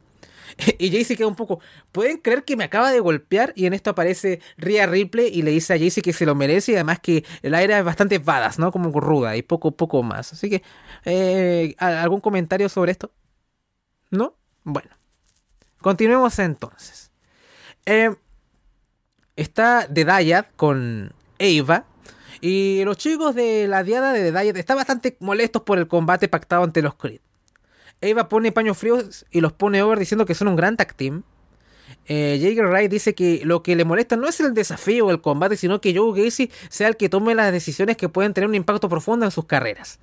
y Jaycee queda un poco. ¿Pueden creer que me acaba de golpear? Y en esto aparece Rhea Ripley y le dice a Jaycee que se lo merece y además que el aire es bastante badass, ¿no? Como ruda y poco, poco más. Así que, eh, ¿algún comentario sobre esto? ¿No? Bueno. Continuemos entonces. Eh, está The Dayad con Eva Y los chicos de la diada de Diet están bastante molestos por el combate pactado ante los Creed. Eva pone paños fríos y los pone over diciendo que son un gran tag team. Eh, Jaeger Wright dice que lo que le molesta no es el desafío o el combate, sino que Joe Gacy sea el que tome las decisiones que pueden tener un impacto profundo en sus carreras.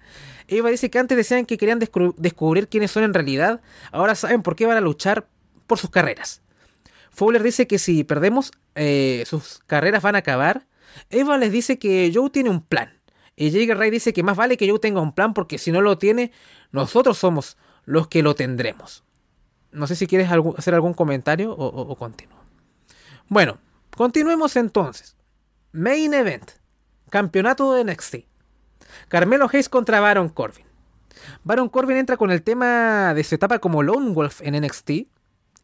Eva dice que antes decían que querían descubrir quiénes son en realidad, ahora saben por qué van a luchar por sus carreras. Fowler dice que si perdemos, eh, sus carreras van a acabar. Eva les dice que Joe tiene un plan. Y Jaeger Wright dice que más vale que Joe tenga un plan porque si no lo tiene, nosotros somos los que lo tendremos. No sé si quieres hacer algún comentario o, continúo. Bueno, continuemos entonces. Main Event. Campeonato de NXT. Carmelo Hayes contra Baron Corbin. Baron Corbin entra con el tema de su etapa como Lone Wolf en NXT.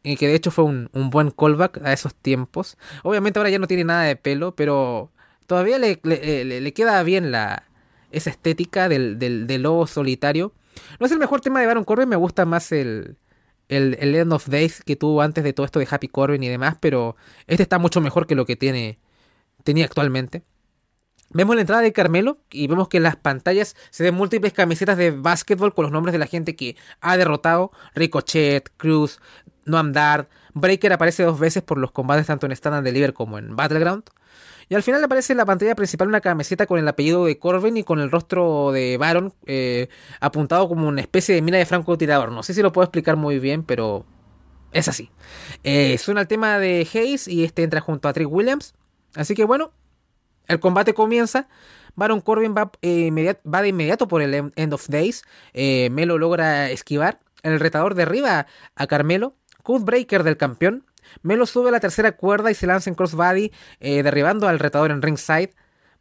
Y que de hecho fue un, buen callback a esos tiempos. Obviamente ahora ya no tiene nada de pelo, pero todavía le, queda bien la, esa estética del, lobo solitario. No es el mejor tema de Baron Corbin, me gusta más el, el, End of Days que tuvo antes de todo esto de Happy Corbin y demás, pero este está mucho mejor que lo que tiene, tenía actualmente. Vemos la entrada de Carmelo y vemos que en las pantallas se ven múltiples camisetas de básquetbol con los nombres de la gente que ha derrotado. Ricochet, Cruz, Noam Dar. Breaker aparece dos veces por los combates tanto en Stand and Deliver como en Battleground. Y al final aparece en la pantalla principal una camiseta con el apellido de Corbin y con el rostro de Baron eh, apuntado como una especie de mina de francotirador. No sé si lo puedo explicar muy bien, pero es así. Eh, suena el tema de Hayes y este entra junto a Trick Williams. Así que bueno, el combate comienza. Baron Corbin va, eh, de inmediato por el End of Days. Melo logra esquivar. El retador derriba a Carmelo. Codebreaker del campeón. Melo sube a la tercera cuerda y se lanza en crossbody, eh, derribando al retador en ringside.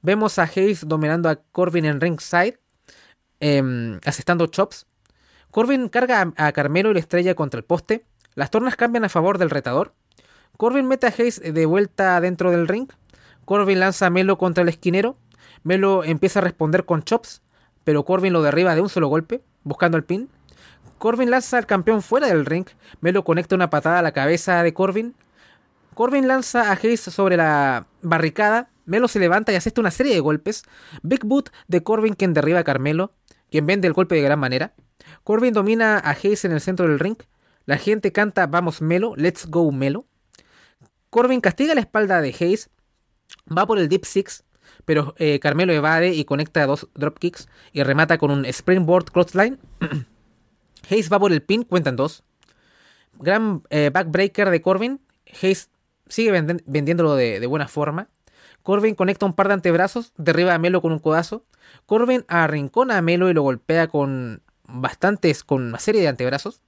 Vemos a Hayes dominando a Corbin en ringside, eh, asestando chops. Corbin carga a, Carmelo y la estrella contra el poste. Las tornas cambian a favor del retador. Corbin mete a Hayes de vuelta dentro del ring. Corbin lanza a Melo contra el esquinero. Melo empieza a responder con chops, pero Corbin lo derriba de un solo golpe, buscando el pin. Corbin lanza al campeón fuera del ring. Melo conecta una patada a la cabeza de Corbin. Corbin lanza a Hayes sobre la barricada. Melo se levanta y asesta una serie de golpes. Big Boot de Corbin quien derriba a Carmelo, quien vende el golpe de gran manera. Corbin domina a Hayes en el centro del ring. La gente canta Vamos Melo, Let's Go Melo. Corbin castiga la espalda de Hayes. Va por el Deep Six, pero eh, Carmelo evade y conecta dos dropkicks y remata con un Springboard Clothesline. Hayes va por el pin, cuentan dos. Gran eh, backbreaker de Corbin. Hayes sigue vendiéndolo de, buena forma. Corbin conecta un par de antebrazos, derriba a Melo con un codazo. Corbin arrincona a Melo y lo golpea con bastantes, con una serie de antebrazos.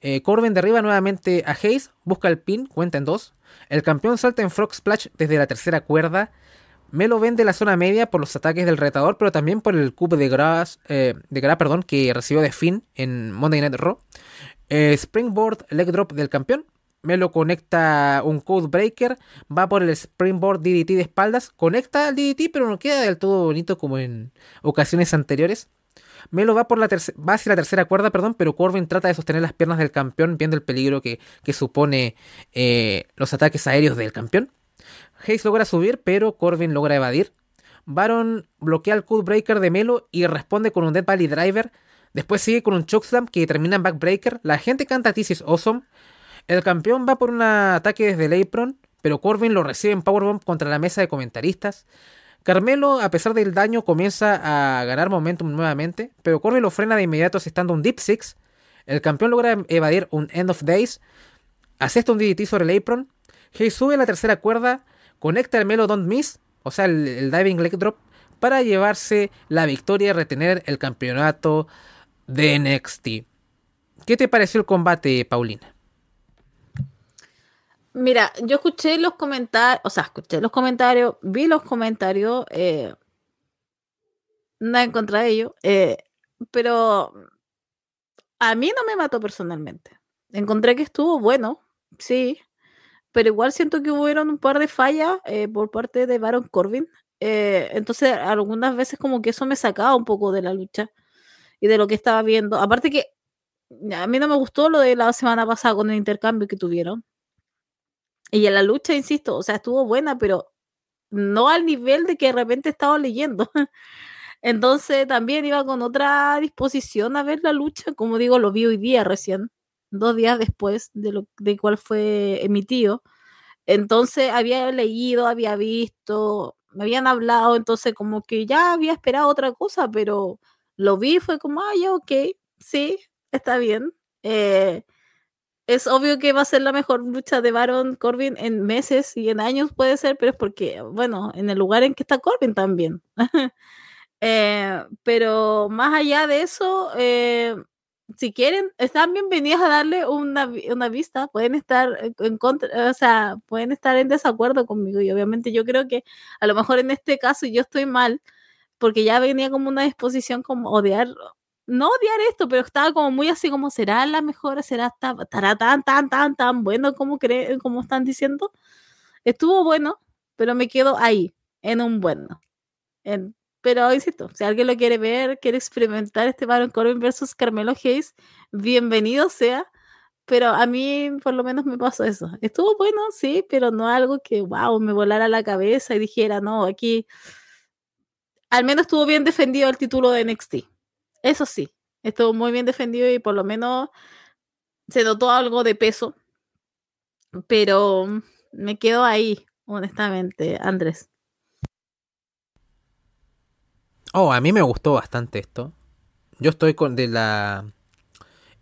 Eh, Corbin derriba nuevamente a Hayes, busca el pin, cuenta en dos. El campeón salta en Frog Splash desde la tercera cuerda. Melo vende la zona media por los ataques del retador, pero también por el cubo de gras, eh, de gras perdón, que recibió de Finn en Monday Night Raw. Eh, Springboard leg drop del campeón. Melo conecta un Code Breaker, va por el Springboard DDT de espaldas, conecta al DDT, pero no queda del todo bonito como en ocasiones anteriores. Melo va, por la va hacia la tercera cuerda, perdón, pero Corbin trata de sostener las piernas del campeón, viendo el peligro que, supone eh, los ataques aéreos del campeón. Hayes logra subir, pero Corbin logra evadir. Baron bloquea el Codebreaker de Melo y responde con un Dead Valley Driver. Después sigue con un Chokeslam que termina en Backbreaker. La gente canta This is Awesome. El campeón va por un ataque desde el apron, pero Corbin lo recibe en Powerbomb contra la mesa de comentaristas. Carmelo, a pesar del daño, comienza a ganar momentum nuevamente, pero Corbin lo frena de inmediato asestando un Deep Six. El campeón logra evadir un End of Days, asesta un DDT sobre el apron. Hayes sube la tercera cuerda, conecta el Melo Don't Miss, o sea, el, Diving Leg Drop, para llevarse la victoria y retener el campeonato de NXT. ¿Qué te pareció el combate, Paulina? Mira, yo escuché los comentarios, o sea, escuché los comentarios, vi los comentarios, eh, nada en contra de ellos, eh, pero a mí no me mató personalmente. Encontré que estuvo bueno, sí, pero igual siento que hubieron un par de fallas eh, por parte de Baron Corbin. Eh, entonces, algunas veces como que eso me sacaba un poco de la lucha y de lo que estaba viendo. Aparte que a mí no me gustó lo de la semana pasada con el intercambio que tuvieron. Y en la lucha, insisto, o sea, estuvo buena, pero no al nivel de que de repente estaba leyendo. Entonces también iba con otra disposición a ver la lucha, como digo, lo vi hoy día recién, dos días después de lo de cuál fue emitido. Entonces había leído, había visto, me habían hablado, entonces como que ya había esperado otra cosa, pero lo vi, fue como, ah, ya, ok, sí, está bien. Eh, es obvio que va a ser la mejor lucha de Baron Corbin en meses y en años puede ser, pero es porque, bueno, en el lugar en que está Corbin también. Eh, pero más allá de eso, eh, si quieren, están bienvenidos a darle una, una, vista, pueden estar en contra, o sea, pueden estar en desacuerdo conmigo y obviamente yo creo que a lo mejor en este caso yo estoy mal porque ya venía como una disposición como odiar no odiar esto, pero estaba como muy así como, ¿será la mejor? ¿Será estará tan, tan, tan, tan bueno como, creen, como están diciendo? Estuvo bueno, pero me quedo ahí, en un bueno. Pero insisto, si alguien lo quiere ver, quiere experimentar este Baron Corbin versus Carmelo Hayes, bienvenido sea. Pero a mí por lo menos me pasó eso. Estuvo bueno, sí, pero no algo que, wow, me volara la cabeza y dijera, no, aquí al menos estuvo bien defendido el título de NXT eso sí, estuvo muy bien defendido y por lo menos se notó algo de peso. Pero me quedo ahí, honestamente, Andrés. Oh, a mí me gustó bastante esto. Yo estoy con de la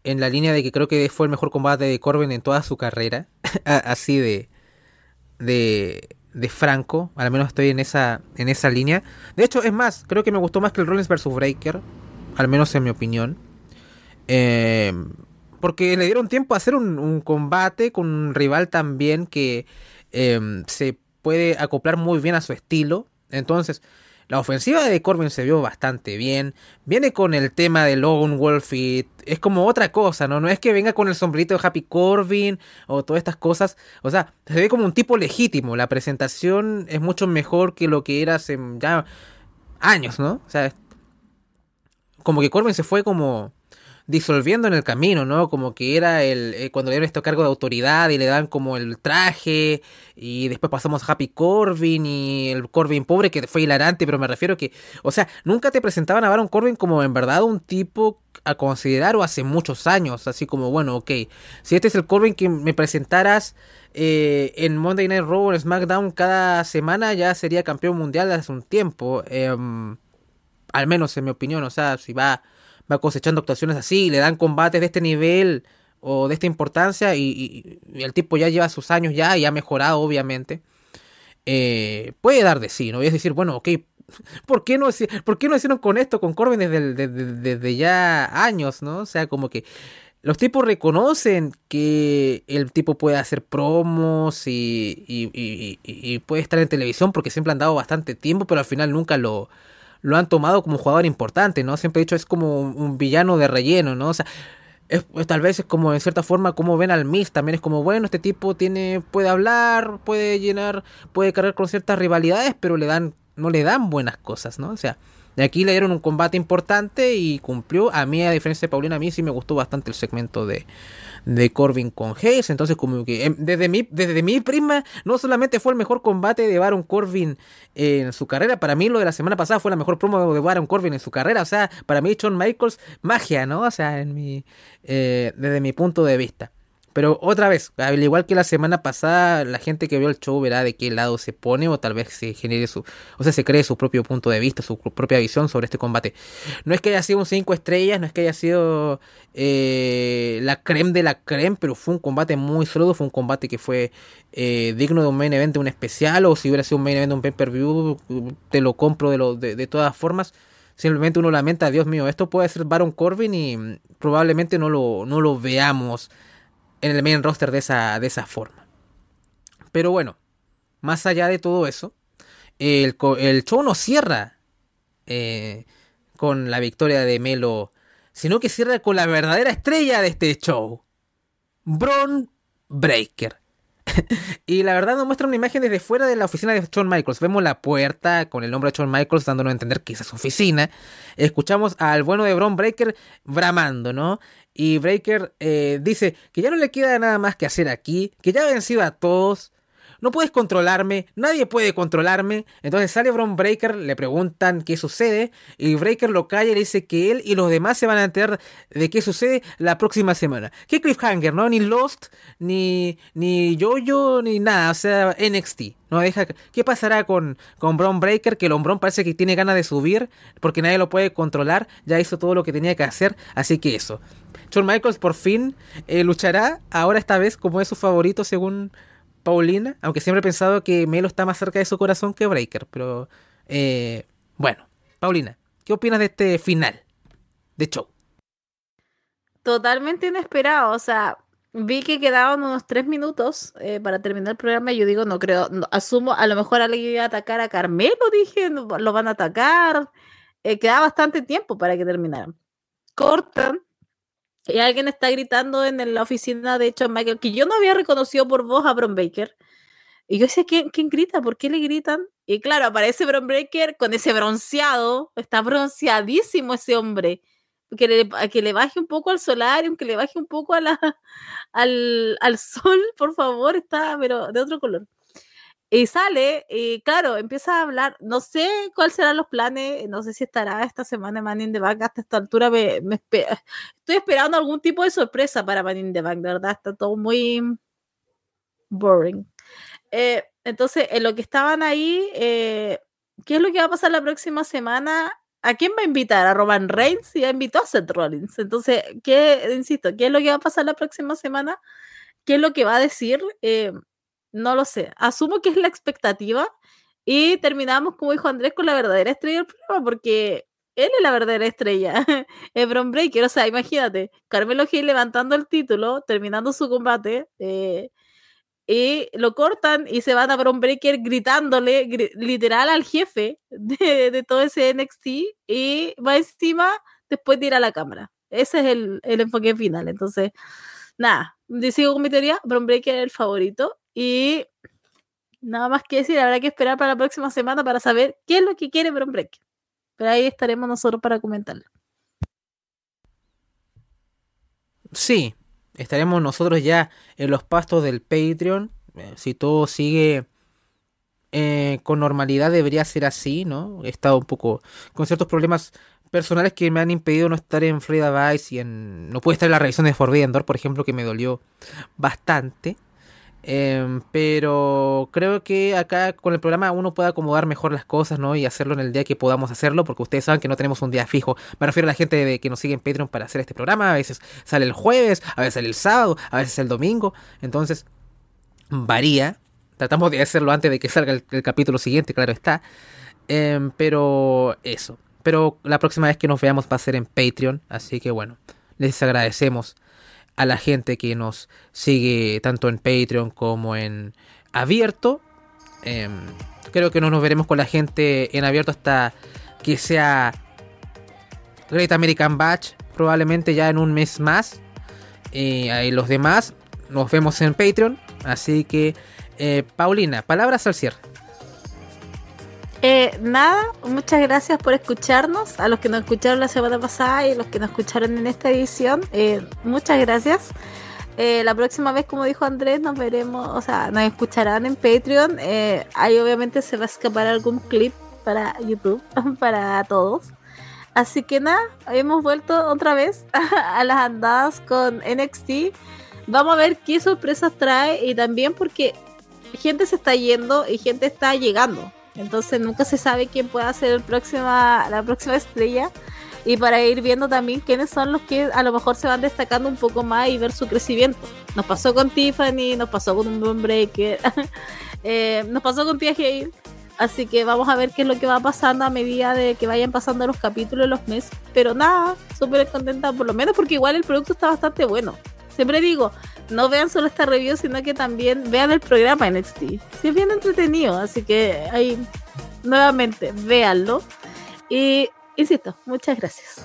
en la línea de que creo que fue el mejor combate de Corbin en toda su carrera, así de de de Franco, al menos estoy en esa en esa línea. De hecho, es más, creo que me gustó más que el Rollins vs Breaker al menos en mi opinión. Eh, porque le dieron tiempo a hacer un, combate con un rival también que em, se puede acoplar muy bien a su estilo. Entonces, la ofensiva de Corbin se vio bastante bien. Viene con el tema de Lone Wolf es como otra cosa, ¿no? No es que venga con el sombrerito de Happy Corbin o todas estas cosas. O sea, se ve como un tipo legítimo. La presentación es mucho mejor que lo que era hace ya años, ¿no? O sea, como que Corbin se fue como disolviendo en el camino, ¿no? Como que era el eh, cuando le dieron este cargo de autoridad y le dan como el traje y después pasamos a Happy Corbin y el Corbin pobre que fue hilarante, pero me refiero que, o sea, nunca te presentaban a Baron Corbin como en verdad un tipo a considerar o hace muchos años, así como, bueno, ok, si este es el Corbin que me presentaras eh, en Monday Night Raw en SmackDown cada semana ya sería campeón mundial hace un tiempo. Eh, al menos en mi opinión, o sea, si va, va cosechando actuaciones así, le dan combates de este nivel o de esta importancia y, el tipo ya lleva sus años ya y ha mejorado obviamente, eh, puede dar de sí, ¿no? Y es decir, bueno, ok, ¿por qué no, por qué no hicieron con esto, con Corbin desde, desde, ya años, ¿no? O sea, como que los tipos reconocen que el tipo puede hacer promos y, y, y, puede estar en televisión porque siempre han dado bastante tiempo, pero al final nunca lo, lo han tomado como un jugador importante, ¿no? Siempre he dicho es como un, villano de relleno, ¿no? O sea, es, tal vez es como en cierta forma como ven al Miz, también es como, bueno, este tipo tiene, puede hablar, puede llenar, puede cargar con ciertas rivalidades, pero le dan, no le dan buenas cosas, ¿no? O sea, aquí le dieron un combate importante y cumplió. A mí, a diferencia de Paulina, a mí sí me gustó bastante el segmento de, de Corbin con Hayes. Entonces, como que em, desde mi, desde mi prima, no solamente fue el mejor combate de Baron Corbin en su carrera, para mí lo de la semana pasada fue la mejor promo de Baron Corbin en su carrera. O sea, para mí, Shawn Michaels, magia, ¿no? O sea, en mi, eh, desde mi punto de vista. Pero otra vez, al igual que la semana pasada, la gente que vio el show verá de qué lado se pone o tal vez se genere su, o sea, se cree su propio punto de vista, su propia visión sobre este combate. No es que haya sido un 5 estrellas, no es que haya sido eh, la creme de la creme, pero fue un combate muy sólido, fue un combate que fue eh, digno de un main event, de un especial, o si hubiera sido un main event, de un pay-per-view, te lo compro de, lo, de, de todas formas. Simplemente uno lamenta, Dios mío, esto puede ser Baron Corbin y probablemente no lo, no lo veamos en el main roster de esa, de esa forma. Pero bueno, más allá de todo eso, el, show no cierra eh, con la victoria de Melo, sino que cierra con la verdadera estrella de este show, Braun Breaker. y la verdad nos muestra una imagen desde fuera de la oficina de Shawn Michaels. Vemos la puerta con el nombre de Shawn Michaels dándonos a entender que esa es su oficina. Escuchamos al bueno de Braun Breaker bramando, ¿no? Y Breaker eh, dice que ya no le queda nada más que hacer aquí, que ya ha vencido a todos. no puedes controlarme, nadie puede controlarme. Entonces sale Bron Breaker, le preguntan qué sucede, y Breaker lo calla y le dice que él y los demás se van a enterar de qué sucede la próxima semana. ¿Qué cliffhanger, no? Ni Lost, ni, ni Jojo, ni nada, o sea, NXT. No deja. ¿Qué pasará con, con Bron Breaker? Que el hombrón parece que tiene ganas de subir porque nadie lo puede controlar. Ya hizo todo lo que tenía que hacer. Así que eso. Shawn Michaels por fin eh, luchará. Ahora esta vez como es su favorito según Paulina. Aunque siempre he pensado que Melo está más cerca de su corazón que Breaker. Pero eh, bueno. Paulina, ¿qué opinas de este final de show? Totalmente inesperado. O sea, Vi que quedaban unos tres minutos eh, para terminar el programa y yo digo, no creo, asumo, a lo mejor alguien iba a atacar a Carmelo, dije, lo van a atacar. Eh, queda bastante tiempo para que terminaran. Cortan y alguien está gritando en la oficina de hecho Michael, que yo no había reconocido por voz a Bron Baker. Y yo decía, ¿quién, ¿quién grita? ¿Por qué le gritan? Y claro, aparece Bron Baker con ese bronceado, está bronceadísimo ese hombre que le, que le baje un poco al solarium, que le baje un poco a al, al sol, por favor, está, pero de otro color. Y sale, y claro, empieza a hablar. No sé cuáles serán los planes, no sé si estará esta semana Man in the Bank. Hasta esta altura me, estoy esperando algún tipo de sorpresa para Man in the Bank, de verdad, está todo muy boring. Eh, entonces, en lo que estaban ahí, eh, ¿qué es lo que va a pasar la próxima semana? ¿A quién va a invitar? ¿A Roman Reigns? Y ya invitó a Seth Rollins. Entonces, ¿qué, insisto, qué es lo que va a pasar la próxima semana? ¿Qué es lo que va a decir? Eh, no lo sé. Asumo que es la expectativa. Y terminamos, como dijo Andrés, con la verdadera estrella del programa, porque él es la verdadera estrella. Ebron Breaker. O sea, imagínate, Carmelo Gil levantando el título, terminando su combate. Eh, y lo cortan y se van a Bron Breaker gritándole literal al jefe de, todo ese NXT y va encima después de ir a la cámara. Ese es el, enfoque final. Entonces, nada, sigo con mi teoría, Bron Breaker es el favorito y nada más que decir, habrá que esperar para la próxima semana para saber qué es lo que quiere Bron Breaker. Pero ahí estaremos nosotros para comentarlo. Sí, estaremos nosotros ya en los pastos del Patreon. Eh, si todo sigue eh, con normalidad, debería ser así, ¿no? He estado un poco con ciertos problemas personales que me han impedido no estar en Florida Vice y en... No pude estar en la revisión de Forbidden Door, por ejemplo, que me dolió bastante. Em, pero creo que acá con el programa uno puede acomodar mejor las cosas, ¿no? Y hacerlo en el día que podamos hacerlo, porque ustedes saben que no tenemos un día fijo. Me refiero a la gente de que nos sigue en Patreon para hacer este programa. A veces sale el jueves, a veces sale el sábado, a veces el domingo. Entonces, varía. Tratamos de hacerlo antes de que salga el, capítulo siguiente, claro está. Em, pero eso. Pero la próxima vez que nos veamos va a ser en Patreon. Así que bueno, les agradecemos a la gente que nos sigue tanto en Patreon como en abierto. Em, creo que no nos veremos con la gente en abierto hasta que sea Great American Batch, probablemente ya en un mes más. Y ahí los demás nos vemos en Patreon. Así que, eh, Paulina, palabras al cierre. Eh, nada, muchas gracias por escucharnos. A los que nos escucharon la semana pasada y a los que nos escucharon en esta edición, eh, muchas gracias. Eh, la próxima vez, como dijo Andrés, nos veremos, o sea, nos escucharán en Patreon. ahí obviamente se va a escapar algún clip para YouTube, para todos. Así que nada, hemos vuelto otra vez a las andadas con NXT. Vamos a ver qué sorpresas trae y también porque gente se está yendo y gente está llegando. Entonces nunca se sabe quién pueda ser el próxima, la próxima estrella. Y para ir viendo también quiénes son los que a lo mejor se van destacando un poco más y ver su crecimiento. Nos pasó con Tiffany, nos pasó con un Bone Breaker, eh, nos pasó con Tia Hale. Así que vamos a ver qué es lo que va pasando a medida de que vayan pasando los capítulos, los meses. Pero nada, súper contenta por lo menos porque igual el producto está bastante bueno. Siempre digo, no vean solo esta review, sino que también vean el programa NXT. Sí, es bien entretenido, así que ahí nuevamente véanlo. Y insisto, muchas gracias.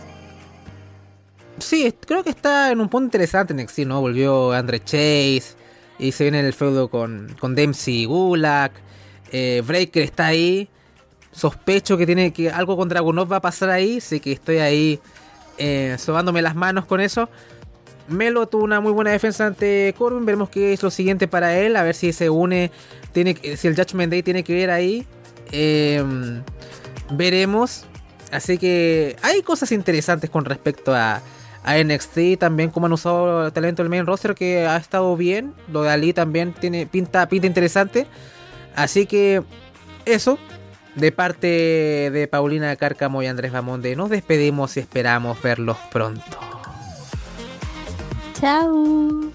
Sí, creo que está en un punto interesante NXT, ¿no? Volvió Andre Chase y se viene el feudo con, con Dempsey y Gulak. Eh, Breaker está ahí. Sospecho que tiene que algo con Dragunov va a pasar ahí, sé que estoy ahí eh, sobándome las manos con eso. Melo tuvo una muy buena defensa ante Corbin. Veremos qué es lo siguiente para él. A ver si se une tiene, si el Judgment Day tiene que ver ahí, em, veremos. Así que hay cosas interesantes con respecto a, NXT, también como han usado el talento del main roster que ha estado bien. Lo de Ali también tiene pinta, pinta interesante. Así que eso, de parte de Paulina Cárcamo y Andrés Bamonde, nos despedimos y esperamos verlos pronto. Chao.